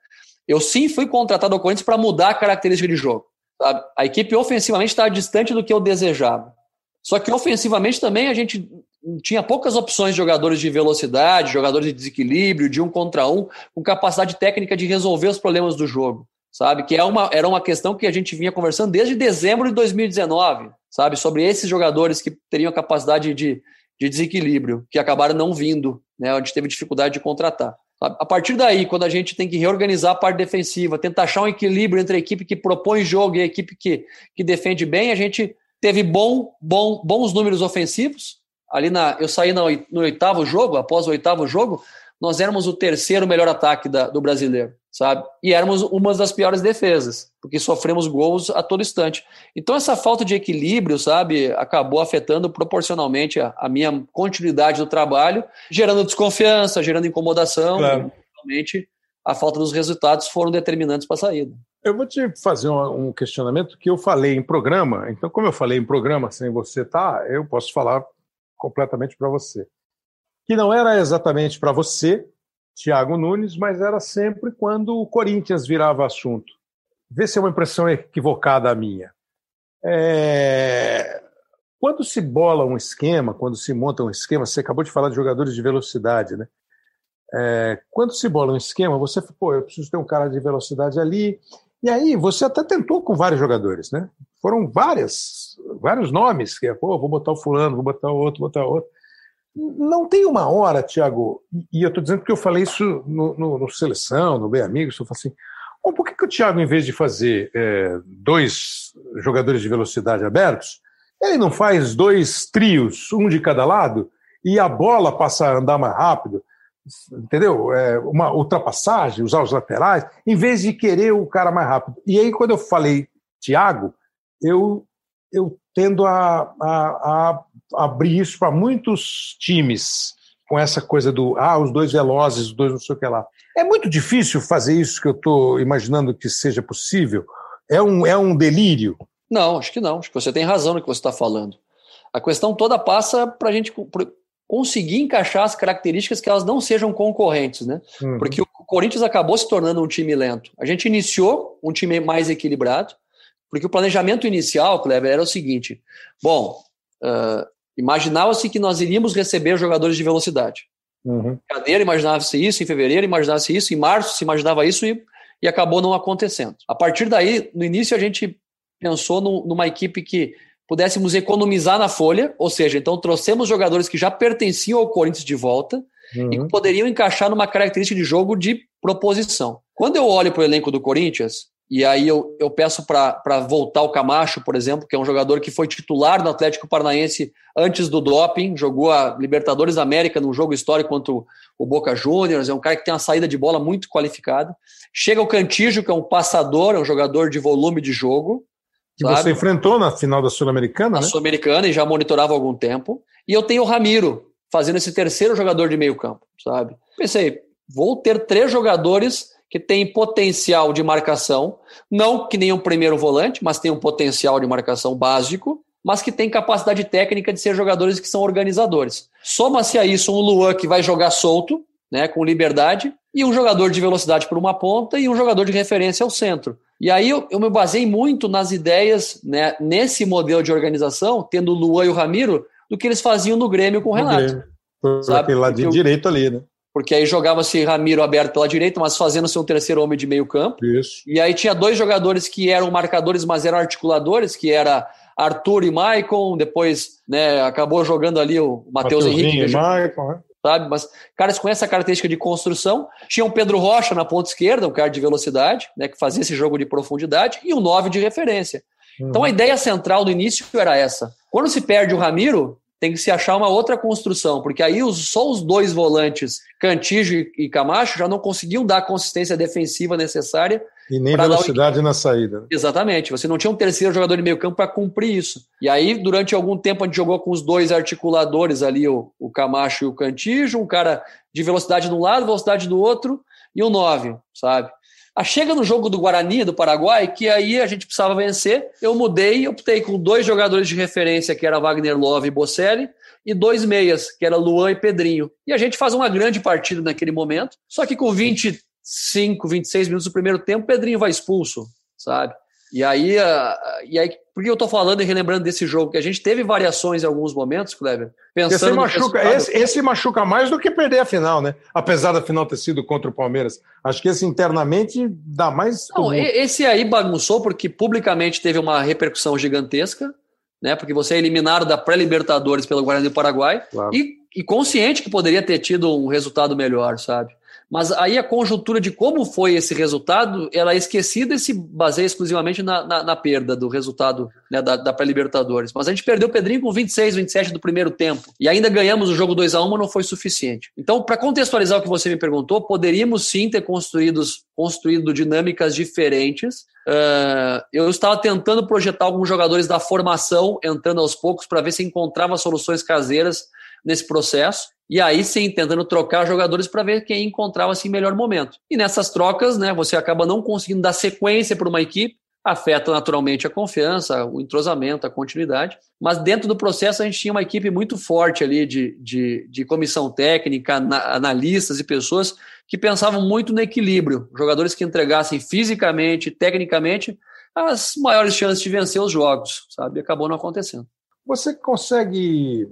eu sim fui contratado ao Corinthians para mudar a característica de jogo. Sabe? A equipe ofensivamente estava distante do que eu desejava. Só que ofensivamente também a gente tinha poucas opções de jogadores de velocidade, jogadores de desequilíbrio, de um contra um, com capacidade técnica de resolver os problemas do jogo sabe? Que é uma, era uma questão que a gente vinha conversando desde dezembro de 2019, sabe? Sobre esses jogadores que teriam capacidade de, de desequilíbrio, que acabaram não vindo, né? A gente teve dificuldade de contratar. Sabe? A partir daí, quando a gente tem que reorganizar a parte defensiva, tentar achar um equilíbrio entre a equipe que propõe jogo e a equipe que, que defende bem, a gente teve bom, bom, bons números ofensivos. Ali na, eu saí no, no oitavo jogo, após o oitavo jogo, nós éramos o terceiro melhor ataque da, do brasileiro sabe? E éramos uma das piores defesas, porque sofremos gols a todo instante. Então essa falta de equilíbrio, sabe, acabou afetando proporcionalmente a, a minha continuidade do trabalho, gerando desconfiança, gerando incomodação, claro. e realmente a falta dos resultados foram determinantes para a saída. Eu vou te fazer um, questionamento que eu falei em programa. Então, como eu falei em programa sem você estar, tá, eu posso falar completamente para você. Que não era exatamente para você, Thiago Nunes, mas era sempre quando o Corinthians virava assunto. Vê se é uma impressão equivocada a minha. É... Quando se bola um esquema, quando se monta um esquema, você acabou de falar de jogadores de velocidade, né? É... Quando se bola um esquema, você, pô, eu preciso ter um cara de velocidade ali. E aí, você até tentou com vários jogadores, né? Foram várias, vários nomes, que é, pô, vou botar o fulano, vou botar o outro, vou botar o outro. Não tem uma hora, Tiago, e eu estou dizendo que eu falei isso no, no, no Seleção, no Bem Amigos, eu falei assim, Bom, por que, que o Thiago, em vez de fazer é, dois jogadores de velocidade abertos, ele não faz dois trios, um de cada lado, e a bola passa a andar mais rápido? Entendeu? É, uma ultrapassagem, usar os laterais, em vez de querer o cara mais rápido. E aí, quando eu falei Thiago, eu, eu tendo a, a, a abrir isso para muitos times com essa coisa do ah, os dois velozes, os dois não sei o que lá. É muito difícil fazer isso que eu estou imaginando que seja possível. É um, é um delírio. Não, acho que não. Acho que você tem razão no que você está falando. A questão toda passa para a gente conseguir encaixar as características que elas não sejam concorrentes, né? Uhum. Porque o Corinthians acabou se tornando um time lento. A gente iniciou um time mais equilibrado, porque o planejamento inicial, Kleber, era o seguinte: bom, uh, imaginava-se que nós iríamos receber jogadores de velocidade. Uhum. Janeiro imaginava-se isso, em fevereiro imaginava-se isso, em março se imaginava isso e, e acabou não acontecendo. A partir daí, no início a gente pensou no, numa equipe que pudéssemos economizar na folha, ou seja, então trouxemos jogadores que já pertenciam ao Corinthians de volta uhum. e que poderiam encaixar numa característica de jogo de proposição. Quando eu olho para o elenco do Corinthians, e aí eu, eu peço para voltar o Camacho, por exemplo, que é um jogador que foi titular no Atlético Paranaense antes do doping, jogou a Libertadores da América num jogo histórico contra o Boca Juniors, é um cara que tem uma saída de bola muito qualificada. Chega o Cantijo, que é um passador, é um jogador de volume de jogo. Que sabe? você enfrentou na final da Sul-Americana, Na né? Sul-Americana e já monitorava há algum tempo. E eu tenho o Ramiro, fazendo esse terceiro jogador de meio campo, sabe? Pensei, vou ter três jogadores que têm potencial de marcação, não que nem um primeiro volante, mas tem um potencial de marcação básico, mas que tem capacidade técnica de ser jogadores que são organizadores. Soma-se a isso um Luan que vai jogar solto, né, com liberdade, e um jogador de velocidade por uma ponta e um jogador de referência ao centro. E aí eu, eu me basei muito nas ideias, né, nesse modelo de organização, tendo o Luan e o Ramiro, do que eles faziam no Grêmio com o Renato. Por sabe? aquele lado de direito ali, né? Porque aí jogava-se Ramiro aberto pela direita, mas fazendo seu terceiro homem de meio campo. Isso. E aí tinha dois jogadores que eram marcadores, mas eram articuladores, que era Arthur e Maicon, depois né, acabou jogando ali o Matheus Henrique. E Maicon, né? Sabe? Mas caras com essa característica de construção. Tinha o Pedro Rocha na ponta esquerda, um cara de velocidade, né, que fazia esse jogo de profundidade, e um nove de referência. Uhum. Então a ideia central do início era essa. Quando se perde o Ramiro, tem que se achar uma outra construção, porque aí os, só os dois volantes, Cantijo e, Camacho, já não conseguiam dar a consistência defensiva necessária. E nem velocidade na saída. Exatamente, você não tinha um terceiro jogador de meio campo para cumprir isso. E aí, durante algum tempo, a gente jogou com os dois articuladores ali, o, o Camacho e o Cantijo, um cara de velocidade de um lado, velocidade do outro, e o um nove, sabe? A chega no jogo do Guarani, do Paraguai, que aí a gente precisava vencer, eu mudei optei com dois jogadores de referência, que era Wagner Love e Bocelli, e dois meias, que era Luan e Pedrinho. E a gente faz uma grande partida naquele momento, só que com 25, 26 minutos do primeiro tempo, Pedrinho vai expulso, sabe? E aí, e aí, por que eu estou falando e relembrando desse jogo? Que a gente teve variações em alguns momentos, Kleber. Pensando esse machuca, esse, esse, machuca mais do que perder a final, né? Apesar da final ter sido contra o Palmeiras. Acho que esse internamente dá mais. Não, esse aí bagunçou porque publicamente teve uma repercussão gigantesca, né? Porque você é eliminado da pré-Libertadores pelo Guarani do Paraguai claro. e, e consciente que poderia ter tido um resultado melhor, sabe? Mas aí a conjuntura de como foi esse resultado, ela é esquecida e se baseia exclusivamente na, na, na perda do resultado né, da, da pré-Libertadores. Mas a gente perdeu o Pedrinho com 26, 27 do primeiro tempo. E ainda ganhamos o jogo 2 a 1 mas não foi suficiente. Então, para contextualizar o que você me perguntou, poderíamos sim ter construídos, construído dinâmicas diferentes. Uh, eu estava tentando projetar alguns jogadores da formação, entrando aos poucos, para ver se encontrava soluções caseiras nesse processo. E aí sim, tentando trocar jogadores para ver quem encontrava assim melhor momento. E nessas trocas, né, você acaba não conseguindo dar sequência para uma equipe, afeta naturalmente a confiança, o entrosamento, a continuidade. Mas dentro do processo a gente tinha uma equipe muito forte ali de, de, de comissão técnica, analistas e pessoas que pensavam muito no equilíbrio. Jogadores que entregassem fisicamente, tecnicamente, as maiores chances de vencer os jogos, sabe? Acabou não acontecendo. Você consegue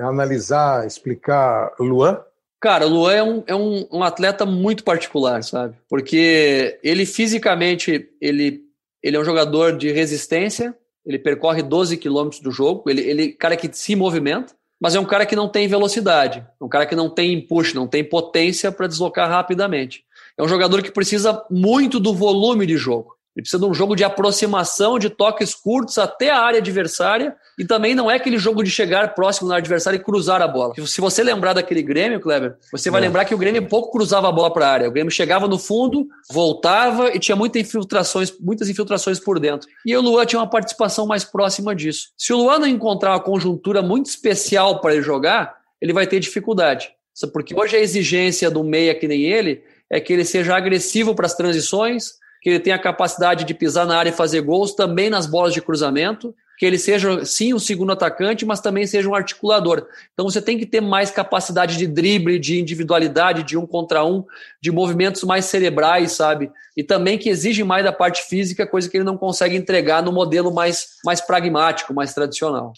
analisar, explicar Luan? Cara, o Luan é, um, é um, um, atleta muito particular, sabe? Porque ele fisicamente, ele, ele é um jogador de resistência, ele percorre 12 quilômetros do jogo, ele, ele cara que se movimenta, mas é um cara que não tem velocidade, um cara que não tem push, não tem potência para deslocar rapidamente. é um jogador que precisa muito do volume de jogo. Ele precisa de um jogo de aproximação, de toques curtos até a área adversária e também não é aquele jogo de chegar próximo na adversária e cruzar a bola. Se você lembrar daquele Grêmio, Kleber, você vai é. lembrar que o Grêmio pouco cruzava a bola para a área. O Grêmio chegava no fundo, voltava e tinha muitas infiltrações, muitas infiltrações por dentro. E o Luan tinha uma participação mais próxima disso. Se o Luan não encontrar uma conjuntura muito especial para ele jogar, ele vai ter dificuldade. Porque hoje a exigência do meia que nem ele é que ele seja agressivo para as transições, que ele tenha a capacidade de pisar na área e fazer gols também nas bolas de cruzamento, que ele seja sim um segundo atacante, mas também seja um articulador. Então você tem que ter mais capacidade de drible, de individualidade, de um contra um, de movimentos mais cerebrais, sabe? E também que exige mais da parte física, coisa que ele não consegue entregar no modelo mais, mais pragmático, mais tradicional.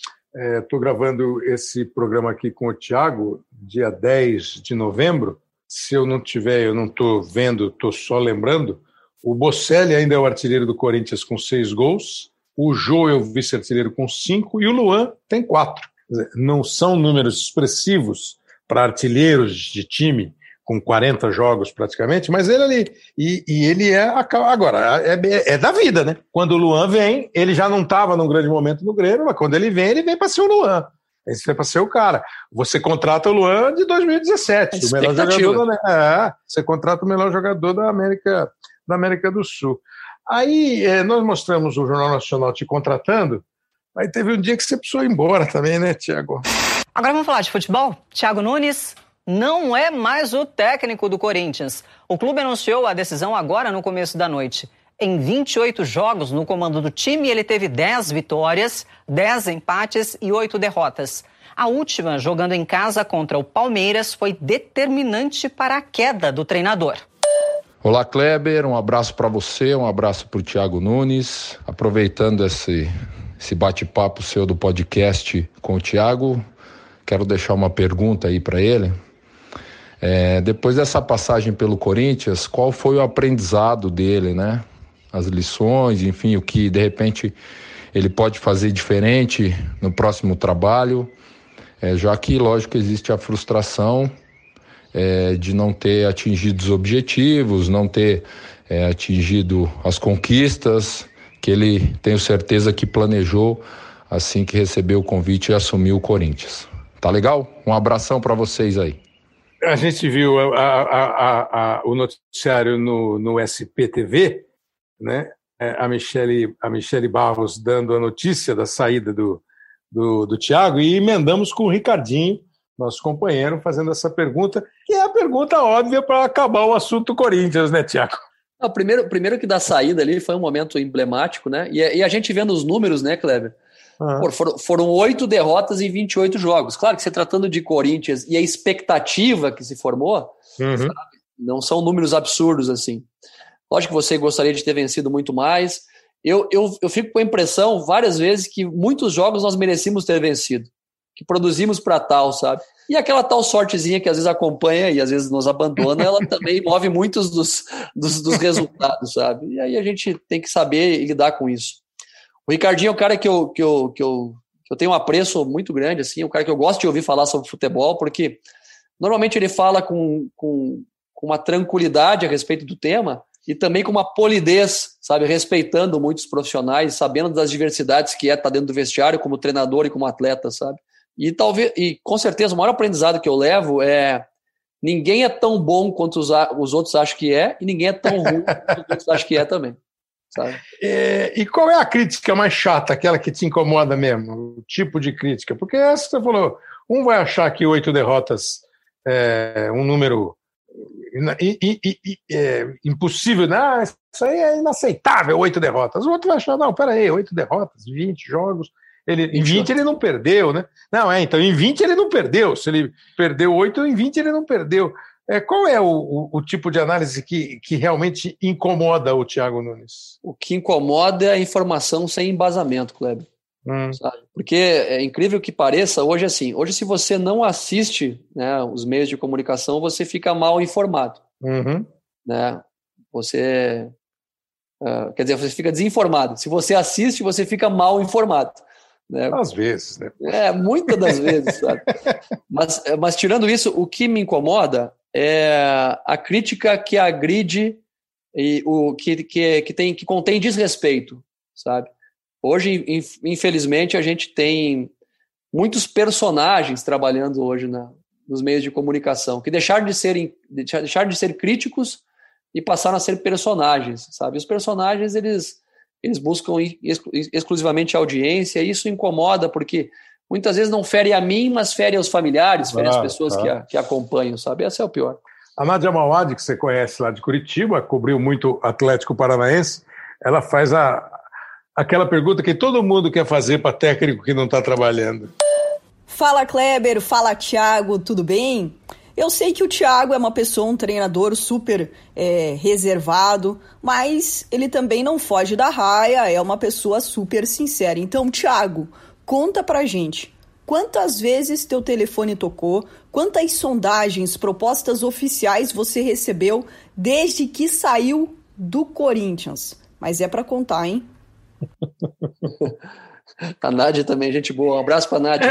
Estou é, gravando esse programa aqui com o Thiago, dia 10 de novembro. Se eu não tiver, eu não estou vendo, estou só lembrando o Bocelli ainda é o artilheiro do Corinthians com seis gols. O Jô é o vice-artilheiro com cinco e o Luan tem quatro. Não são números expressivos para artilheiros de time com 40 jogos praticamente, mas ele ali. E, e ele é. Agora, é, é, da vida, né? Quando o Luan vem, ele já não estava num grande momento no Grêmio, mas quando ele vem, ele vem para ser o Luan. Esse vem para ser o cara. Você contrata o Luan de 2017, o melhor jogador da, é, Você contrata o melhor jogador da América América do Sul. Aí é, nós mostramos o Jornal Nacional te contratando, aí teve um dia que você precisou ir embora também, né, Tiago? Agora vamos falar de futebol? Thiago Nunes não é mais o técnico do Corinthians. O clube anunciou a decisão agora no começo da noite. Em 28 jogos no comando do time, ele teve 10 vitórias, 10 empates e 8 derrotas. A última, jogando em casa contra o Palmeiras, foi determinante para a queda do treinador. Olá, Kleber. Um abraço para você, um abraço para o Tiago Nunes. Aproveitando esse, esse bate-papo seu do podcast com o Tiago, quero deixar uma pergunta aí para ele. É, depois dessa passagem pelo Corinthians, qual foi o aprendizado dele, né? As lições, enfim, o que de repente ele pode fazer diferente no próximo trabalho, é, já que, lógico, existe a frustração é, de não ter atingido os objetivos, não ter é, atingido as conquistas que ele, tenho certeza, que planejou assim que recebeu o convite e assumiu o Corinthians. Tá legal? Um abração para vocês aí. A gente viu a, a, a, o noticiário no, no SPTV, né? É, a Michele, a Michele Barros dando a notícia da saída do, do, do Thiago e emendamos com o Ricardinho, nosso companheiro, fazendo essa pergunta, que é a pergunta óbvia para acabar o assunto Corinthians, né, Tiago? O primeiro, primeiro que da saída ali foi um momento emblemático, né? E, e a gente vendo os números, né, Kleber? Uhum. Foram, foram oito derrotas em 28 jogos. Claro que se tratando de Corinthians e a expectativa que se formou, uhum. sabe, não são números absurdos assim. Lógico que você gostaria de ter vencido muito mais. Eu, eu, eu fico com a impressão várias vezes que muitos jogos nós merecíamos ter vencido que produzimos para tal, sabe? E aquela tal sortezinha que às vezes acompanha e às vezes nos abandona, ela também (laughs) move muitos dos, dos, dos, resultados, sabe? E aí a gente tem que saber lidar com isso. O Ricardinho é um cara que eu, que eu, que eu, que eu tenho um apreço muito grande, assim, um cara que eu gosto de ouvir falar sobre futebol, porque normalmente ele fala com, com, com uma tranquilidade a respeito do tema e também com uma polidez, sabe, respeitando muitos profissionais, sabendo das diversidades que é estar tá dentro do vestiário como treinador e como atleta, sabe? E talvez, e com certeza, o maior aprendizado que eu levo é ninguém é tão bom quanto os, os outros acham que é, e ninguém é tão ruim (laughs) quanto os outros acham que é também. Sabe? É, e qual é a crítica mais chata, aquela que te incomoda mesmo? O tipo de crítica? Porque essa você falou, um vai achar que oito derrotas é um número é, impossível, não, isso aí é inaceitável, oito derrotas. O outro vai achar, não, peraí, oito derrotas, 20 jogos, ele, em 20 ele não perdeu, né? Não, é, então em 20 ele não perdeu. Se ele perdeu 8, em 20 ele não perdeu. É, qual é o, o, o, tipo de análise que, que realmente incomoda o Thiago Nunes? O que incomoda é a informação sem embasamento, Kleber. Hum. Porque é incrível que pareça, hoje assim, hoje se você não assiste né, os meios de comunicação, você fica mal informado. Uhum. Né? Você, uh, quer dizer, você fica desinformado. Se você assiste, você fica mal informado. Né? Às vezes, né? É, muitas das vezes, sabe? (laughs) Mas, mas tirando isso, o que me incomoda é a crítica que agride e o que, que, que, tem, que contém desrespeito, sabe? Hoje, infelizmente, a gente tem muitos personagens trabalhando hoje na, nos meios de comunicação que deixaram de serem deixaram de ser críticos e passaram a ser personagens, sabe? Os personagens eles eles buscam exclusivamente audiência e isso incomoda porque muitas vezes não fere a mim, mas fere aos familiares, fere ah, as pessoas ah. que, a, que acompanham, sabe? Esse é o pior. A Nádia Mawad, que você conhece lá de Curitiba, cobriu muito Atlético Paranaense, ela faz a, aquela pergunta que todo mundo quer fazer para técnico que não está trabalhando. Fala Kleber, fala Thiago, tudo bem? Eu sei que o Thiago é uma pessoa, um treinador super é, reservado, mas ele também não foge da raia, é uma pessoa super sincera. Então, Thiago, conta pra gente. Quantas vezes teu telefone tocou? Quantas sondagens, propostas oficiais você recebeu desde que saiu do Corinthians? Mas é para contar, hein? (laughs) A Nádia também, gente boa. Um abraço para a Nádia.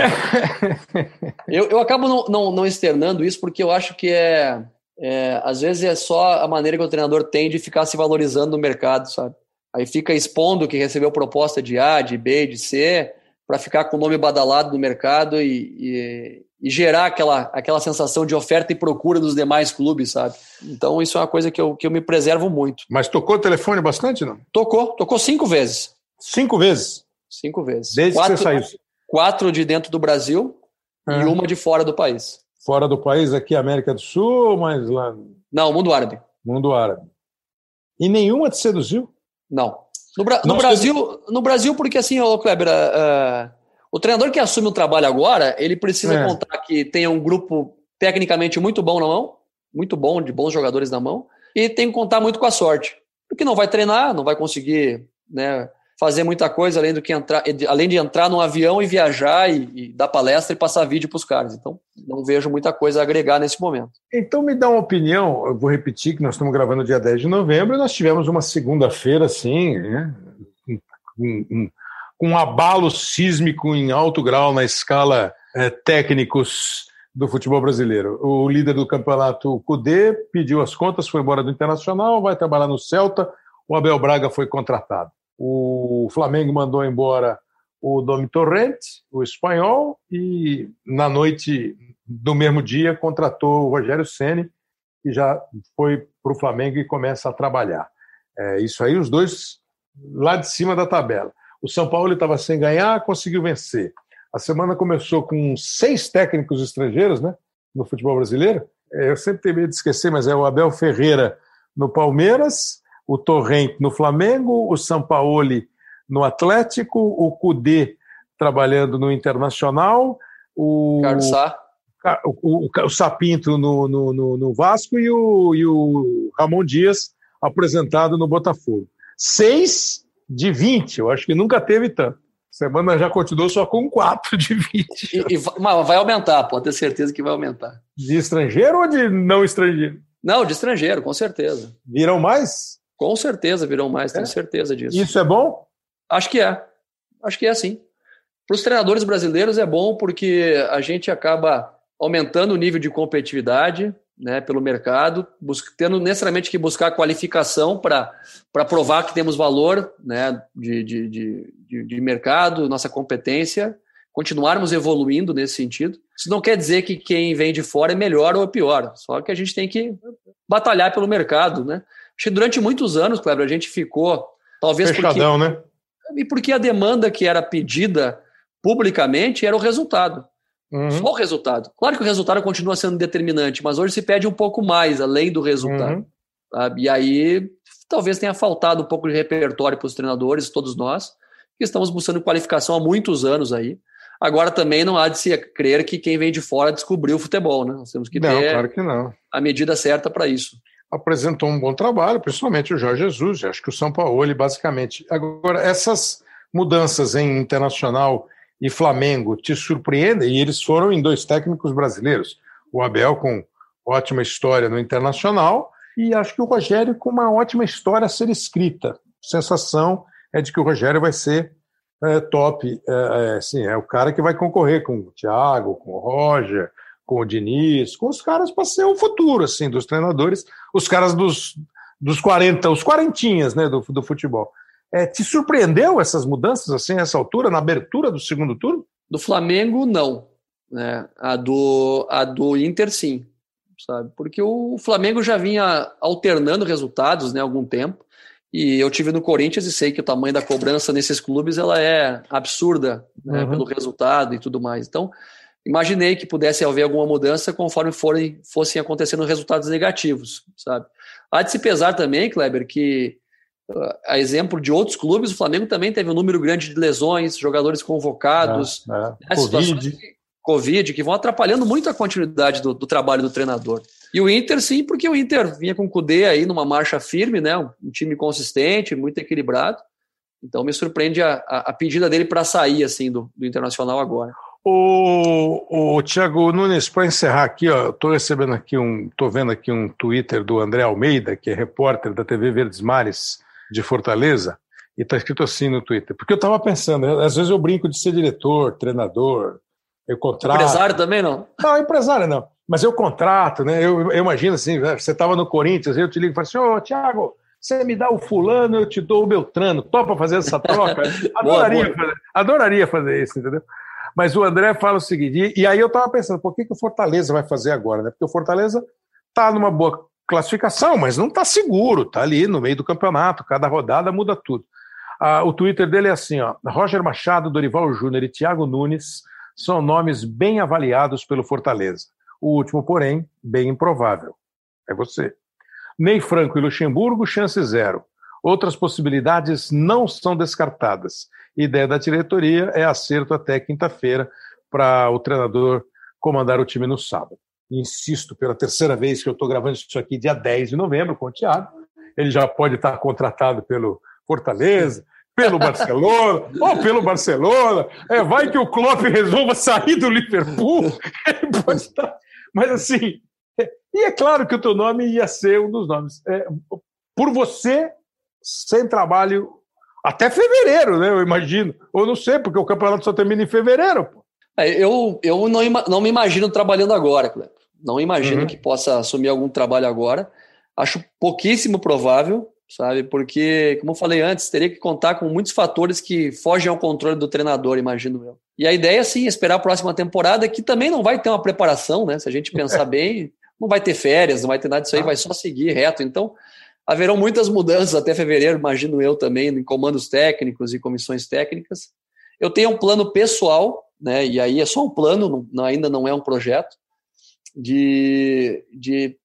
(laughs) eu, eu acabo não, não, não, externando isso porque eu acho que é, é, às vezes é só a maneira que o treinador tem de ficar se valorizando no mercado, sabe? Aí fica expondo que recebeu proposta de A, de B, de C, para ficar com o nome badalado no mercado e, e, e, gerar aquela, aquela sensação de oferta e procura dos demais clubes, sabe? Então isso é uma coisa que eu, que eu me preservo muito. Mas tocou o telefone bastante, não? Tocou, tocou cinco vezes. Cinco vezes? Cinco vezes. Desde quatro, que você saiu? Quatro de dentro do Brasil e uma de fora do país. Fora do país, aqui América do Sul, mas lá. Não, mundo árabe. Mundo árabe. E nenhuma te seduziu? Não. No, Bra no Brasil, no Brasil, porque assim, ô Kleber, uh, o treinador que assume o trabalho agora, ele precisa é. contar que tenha um grupo tecnicamente muito bom na mão, muito bom, de bons jogadores na mão, e tem que contar muito com a sorte. Porque não vai treinar, não vai conseguir né, fazer muita coisa além do que entrar, além de entrar num avião e viajar e, e dar palestra e passar vídeo para os caras. Então, não vejo muita coisa a agregar nesse momento. Então, me dá uma opinião. Eu vou repetir que nós estamos gravando dia 10 de novembro e nós tivemos uma segunda-feira, assim, né, um, um, um, abalo sísmico em alto grau na escala é, técnicos do futebol brasileiro. O líder do campeonato, Cudê, pediu as contas, foi embora do Internacional, vai trabalhar no Celta. O Abel Braga foi contratado. O Flamengo mandou embora o Domi Torrente, o espanhol, e na noite do mesmo dia contratou o Rogério Ceni, que já foi para o Flamengo e começa a trabalhar. É, isso aí, os dois lá de cima da tabela. O São Paulo estava sem ganhar, conseguiu vencer. A semana começou com seis técnicos estrangeiros né, no futebol brasileiro. É, eu sempre tenho medo de esquecer, mas é o Abel Ferreira no Palmeiras, o Torrent no Flamengo, o Sampaoli no Atlético, o Cudê trabalhando no Internacional, o, o, o, o Sapinto no, no, no, no, Vasco e o, e o Ramon Dias apresentado no Botafogo. Seis de 20, eu acho que nunca teve tanto. Semana já continuou só com 4 de 20. E, e, mas vai aumentar, pode ter certeza que vai aumentar. De estrangeiro ou de não estrangeiro? Não, de estrangeiro, com certeza. Viram mais? Com certeza virão mais, é? tenho certeza disso. Isso é bom? Acho que é. Acho que é sim. Para os treinadores brasileiros é bom porque a gente acaba aumentando o nível de competitividade né, pelo mercado, tendo necessariamente que buscar qualificação para provar que temos valor né, de, de, de, de mercado, nossa competência, continuarmos evoluindo nesse sentido. Isso não quer dizer que quem vem de fora é melhor ou pior, só que a gente tem que batalhar pelo mercado, né? Acho que durante muitos anos, Kleber, a gente ficou, talvez Fechadão, porque, né? E porque a demanda que era pedida publicamente era o resultado. Uhum. Só o resultado. Claro que o resultado continua sendo determinante, mas hoje se pede um pouco mais, além do resultado. Uhum. E aí talvez tenha faltado um pouco de repertório para os treinadores, todos nós, que estamos buscando qualificação há muitos anos aí. Agora também não há de se crer que quem vem de fora descobriu o futebol, né? Nós temos que não, ter claro que a medida certa para isso apresentou um bom trabalho, principalmente o Jorge Jesus, acho que o São Paulo, basicamente. Agora, essas mudanças em Internacional e Flamengo te surpreendem? E eles foram em dois técnicos brasileiros. O Abel com ótima história no Internacional e acho que o Rogério com uma ótima história a ser escrita. Sensação é de que o Rogério vai ser é, top, é, assim, é o cara que vai concorrer com o Thiago, com o Roger, com o Diniz, com os caras para ser o futuro, assim, dos treinadores, os caras dos, dos 40, os quarentinhas, né, do, do futebol. É, te surpreendeu essas mudanças, assim, essa altura, na abertura do segundo turno? Do Flamengo, não. Né? A, do, a do Inter, sim. Sabe? Porque o Flamengo já vinha alternando resultados né, há algum tempo. E eu tive no Corinthians e sei que o tamanho da cobrança nesses clubes ela é absurda né, uhum. pelo resultado e tudo mais. Então, imaginei que pudesse haver alguma mudança conforme forem, fossem acontecendo resultados negativos, sabe? Há de se pesar também, Kleber, que a exemplo de outros clubes, o Flamengo também teve um número grande de lesões, jogadores convocados, é, é. Né, Covid. Covid, que vão atrapalhando muito a continuidade do, do, trabalho do treinador. E o Inter, sim, porque o Inter vinha com o Cudê aí numa marcha firme, né? Um time consistente, muito equilibrado. Então me surpreende a, a, a pedida dele para sair assim do, do Internacional agora. O, o Thiago Nunes, para encerrar aqui, ó, estou recebendo aqui um, estou vendo aqui um Twitter do André Almeida, que é repórter da TV Verdes Mares de Fortaleza, e está escrito assim no Twitter. Porque eu estava pensando, às vezes eu brinco de ser diretor, treinador, eu contrato. Empresário também não? Não, empresário não. Mas eu contrato, né? Eu, eu imagino assim, né? você estava no Corinthians, eu te ligo e falo assim, ô, oh, Thiago, você me dá o fulano, eu te dou o Beltrano. Topa fazer essa troca? (laughs) adoraria, boa, boa. Fazer, adoraria fazer isso, entendeu? Mas o André fala o seguinte, e, aí eu estava pensando, por que, que o Fortaleza vai fazer agora? Né? Porque o Fortaleza está numa boa classificação, mas não está seguro, está ali no meio do campeonato, cada rodada muda tudo. Ah, o Twitter dele é assim: ó, Roger Machado, Dorival Júnior e Thiago Nunes são nomes bem avaliados pelo Fortaleza. O último, porém, bem improvável. É você. Ney Franco e Luxemburgo, chance zero. Outras possibilidades não são descartadas. Ideia da diretoria é acerto até quinta-feira para o treinador comandar o time no sábado insisto pela terceira vez que eu estou gravando isso aqui, dia 10 de novembro, com o Thiago. Ele já pode estar contratado pelo Fortaleza, pelo Barcelona, (laughs) ou pelo Barcelona. É, vai que o Klopp resolva sair do Liverpool. (laughs) Pode estar. Mas assim, é, e é claro que o teu nome ia ser um dos nomes. É, por você, sem trabalho até fevereiro, né? Eu imagino. Ou não sei, porque o campeonato só termina em fevereiro. Pô. É, eu, eu não, não me imagino trabalhando agora, Cleber. Não imagino uhum. que possa assumir algum trabalho agora. Acho pouquíssimo provável, sabe? Porque, como eu falei antes, teria que contar com muitos fatores que fogem ao controle do treinador, imagino eu. E a ideia, sim, é esperar a próxima temporada, que também não vai ter uma preparação, né? Se a gente pensar (laughs) bem, não vai ter férias, não vai ter nada disso aí, vai só seguir reto. Então, haverão muitas mudanças até fevereiro, imagino eu também, em comandos técnicos e comissões técnicas. Eu tenho um plano pessoal, né? E aí é só um plano, não, ainda não é um projeto de, de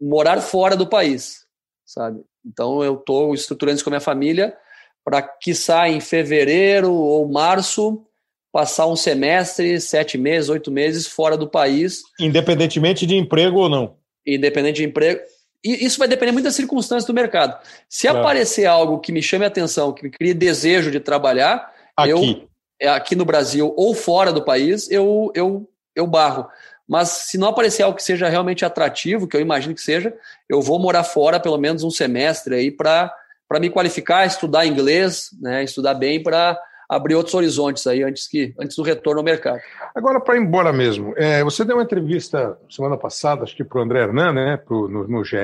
morar fora do país, sabe? Então eu estou estruturando isso com a minha família para, quiçá, em fevereiro ou março, passar um semestre, sete meses, oito meses fora do país. Independentemente de emprego ou não. Independente de emprego. E isso vai depender muito das circunstâncias do mercado. Se claro. aparecer algo que me chame a atenção, que me crie desejo de trabalhar, aqui. eu é, aqui no Brasil ou fora do país, eu, eu, eu barro. Mas se não aparecer algo que seja realmente atrativo, que eu imagino que seja, eu vou morar fora pelo menos um semestre aí para me qualificar, estudar inglês, né, estudar bem para abrir outros horizontes aí antes, que, antes do retorno ao mercado. Agora, para ir embora mesmo, é, você deu uma entrevista semana passada, acho que para o André Hernan, né, pro, no, no GE.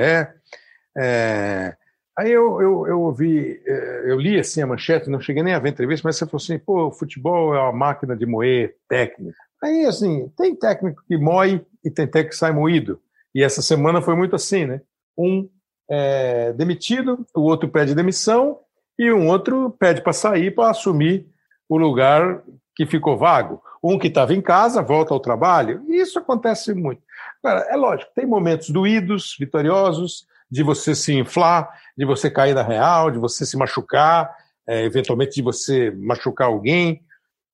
É, aí eu, eu, eu ouvi, é, eu li assim a manchete, não cheguei nem a ver a entrevista, mas você falou assim: pô, o futebol é uma máquina de moer técnico. Aí, assim, tem técnico que moe e tem técnico que sai moído. E essa semana foi muito assim, né? Um é demitido, o outro pede demissão e um outro pede para sair para assumir o lugar que ficou vago. Um que estava em casa volta ao trabalho. E isso acontece muito. Agora, é lógico, tem momentos doídos, vitoriosos, de você se inflar, de você cair na real, de você se machucar, é, eventualmente de você machucar alguém.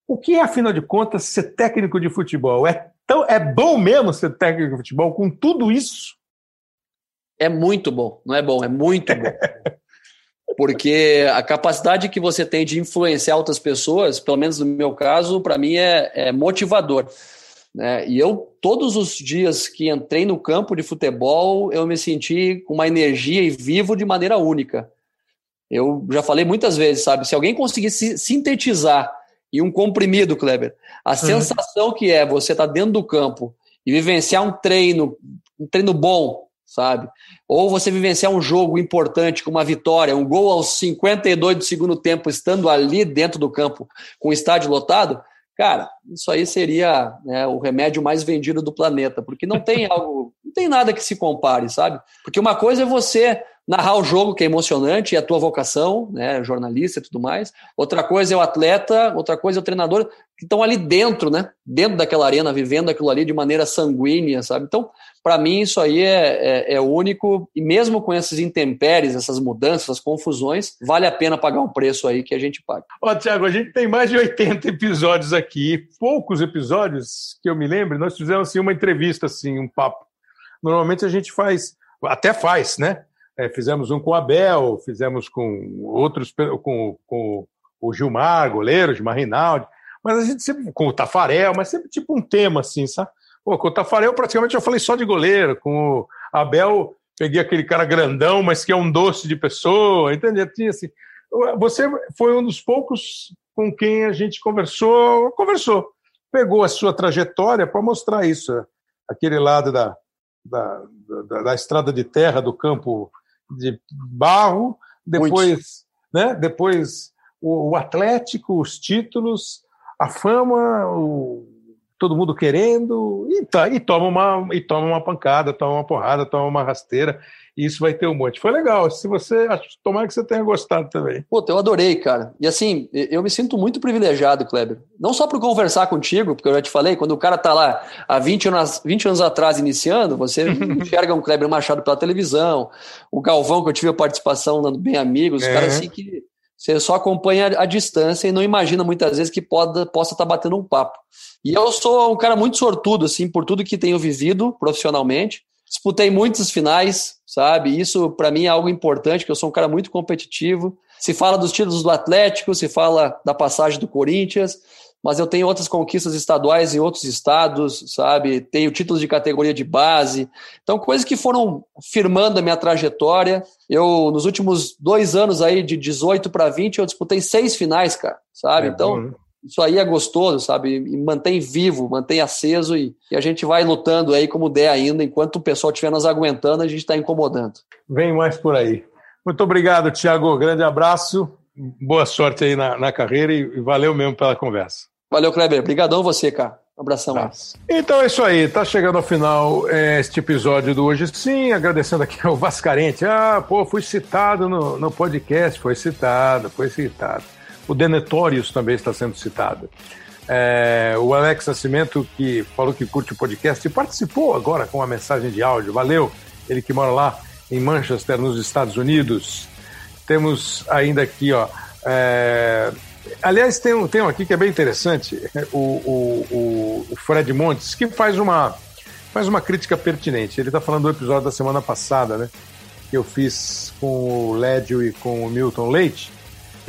O que é, afinal de contas, ser técnico de futebol? É, tão, é bom mesmo ser técnico de futebol com tudo isso? É muito bom, não é bom, é muito bom. (laughs) Porque a capacidade que você tem de influenciar outras pessoas, pelo menos no meu caso, para mim é, é motivador. Né? E eu, todos os dias que entrei no campo de futebol, eu me senti com uma energia e vivo de maneira única. Eu já falei muitas vezes, sabe? Se alguém conseguisse sintetizar e um comprimido, Kleber. A uhum. sensação que é você estar tá dentro do campo e vivenciar um treino, um treino bom, sabe? Ou você vivenciar um jogo importante com uma vitória, um gol aos 52 do segundo tempo, estando ali dentro do campo com o estádio lotado, cara, isso aí seria né, o remédio mais vendido do planeta, porque não tem (laughs) algo, não tem nada que se compare, sabe? Porque uma coisa é você narrar o jogo, que é emocionante, é a tua vocação, né, jornalista e tudo mais. Outra coisa é o atleta, outra coisa é o treinador, que estão ali dentro, né, dentro daquela arena, vivendo aquilo ali de maneira sanguínea, sabe? Então, para mim, isso aí é, é, é, único, e mesmo com esses intempéries, essas mudanças, essas confusões, vale a pena pagar um preço aí que a gente paga. Ó, Tiago, a gente tem mais de 80 episódios aqui, poucos episódios que eu me lembro, nós fizemos assim, uma entrevista, assim, um papo. Normalmente a gente faz, até faz, né? É, fizemos um com o Abel, fizemos com outros, com, com o Gilmar, goleiro, Gilmar Rinaldi, mas a gente sempre, com o Tafarel, mas sempre tipo um tema assim, sabe? Pô, com o Tafarel praticamente eu falei só de goleiro, com o Abel peguei aquele cara grandão, mas que é um doce de pessoa, entendeu? Tinha assim, você foi um dos poucos com quem a gente conversou, conversou, pegou a sua trajetória para mostrar isso, aquele lado da, da, da, da estrada de terra do campo de barro, depois, né? Depois o, o, Atlético, os títulos, a fama, o, todo mundo querendo e, tá, e toma uma e toma uma pancada, toma uma porrada, toma uma rasteira e isso vai ter um monte. Foi legal. Se você. Tomara que você tenha gostado também. Puta, eu adorei, cara. E assim, eu me sinto muito privilegiado, Kleber. Não só por conversar contigo, porque eu já te falei, quando o cara tá lá há 20 anos, 20 anos atrás iniciando, você (laughs) enxerga um Kleber Machado pela televisão, o Galvão, que eu tive a participação dando bem amigos, é. caras assim que. Você só acompanha a distância e não imagina muitas vezes que pode, possa estar tá batendo um papo. E eu sou um cara muito sortudo, assim, por tudo que tenho vivido profissionalmente. Disputei muitas finais, sabe? Isso para mim é algo importante, que eu sou um cara muito competitivo. Se fala dos títulos do Atlético, se fala da passagem do Corinthians, mas eu tenho outras conquistas estaduais em outros estados, sabe? Tenho títulos de categoria de base. Então, coisas que foram firmando a minha trajetória. Eu, nos últimos dois anos aí, de 18 para 20, eu disputei seis finais, cara, sabe? É então, bom, né? Isso aí é gostoso, sabe? E mantém vivo, mantém aceso e, e, a gente vai lutando aí como der ainda. Enquanto o pessoal estiver nos aguentando, a gente está incomodando. Vem mais por aí. Muito obrigado, Tiago. Grande abraço. Boa sorte aí na, na carreira e, valeu mesmo pela conversa. Valeu, Kleber. Obrigadão você, cara. Um abração. Tá. Então é isso aí, tá chegando ao final é, este episódio do Hoje Sim, agradecendo aqui ao Vascarente. Ah, pô, fui citado no, no podcast, foi citado, foi citado. O Denetórios também está sendo citado. É, o Alex Nascimento, que falou que curte o podcast e participou agora com uma mensagem de áudio. Valeu! Ele que mora lá em Manchester, nos Estados Unidos. Temos ainda aqui, ó. É... Aliás, tem um, tem um aqui que é bem interessante, (laughs) o, o, o Fred Montes, que faz uma, faz uma crítica pertinente. Ele está falando do episódio da semana passada, né? Que eu fiz com o Lédio e com o Milton Leite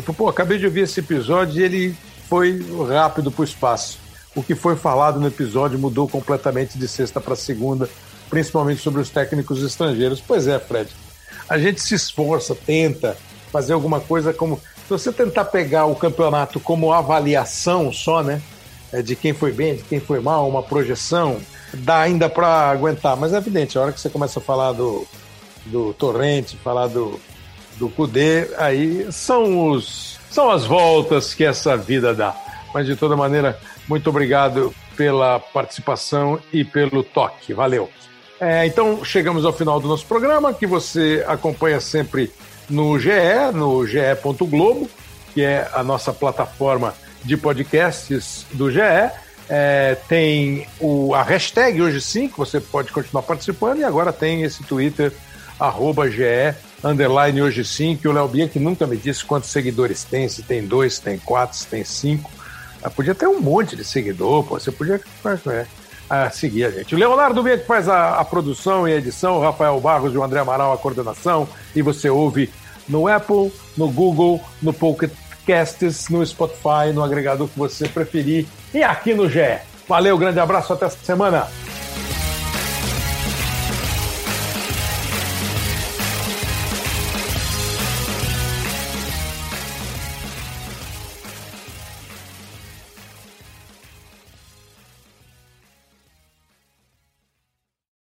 falou, pô, acabei de ouvir esse episódio e ele foi rápido para o espaço. O que foi falado no episódio mudou completamente de sexta para segunda, principalmente sobre os técnicos estrangeiros. Pois é, Fred. A gente se esforça, tenta fazer alguma coisa como. Se você tentar pegar o campeonato como avaliação só, né? É, de quem foi bem, de quem foi mal, uma projeção, dá ainda para aguentar. Mas é evidente, a hora que você começa a falar do, do Torrente, falar do, do Cudê, aí são, os, são as voltas que essa vida dá. Mas de toda maneira, muito obrigado pela participação e pelo toque. Valeu. É, então, chegamos ao final do nosso programa, que você acompanha sempre no GE, no ge.globo, que é a nossa plataforma de podcasts do GE. É, tem o, a hashtag hoje sim, que você pode continuar participando, e agora tem esse Twitter, arroba GE underline hoje sim, que o Léo Bianchi nunca me disse quantos seguidores tem, se tem dois, se tem quatro, se tem cinco. Ah, podia ter um monte de seguidor, pô, você podia é, a seguir a gente. O Leonardo Bianchi faz a, a, produção e a edição, o Rafael Barros e o André Amaral a coordenação, e você ouve no Apple, no Google, no Pocket Casts, no Spotify, no agregador que você preferir, e aqui no GE. Valeu, grande abraço, até essa semana.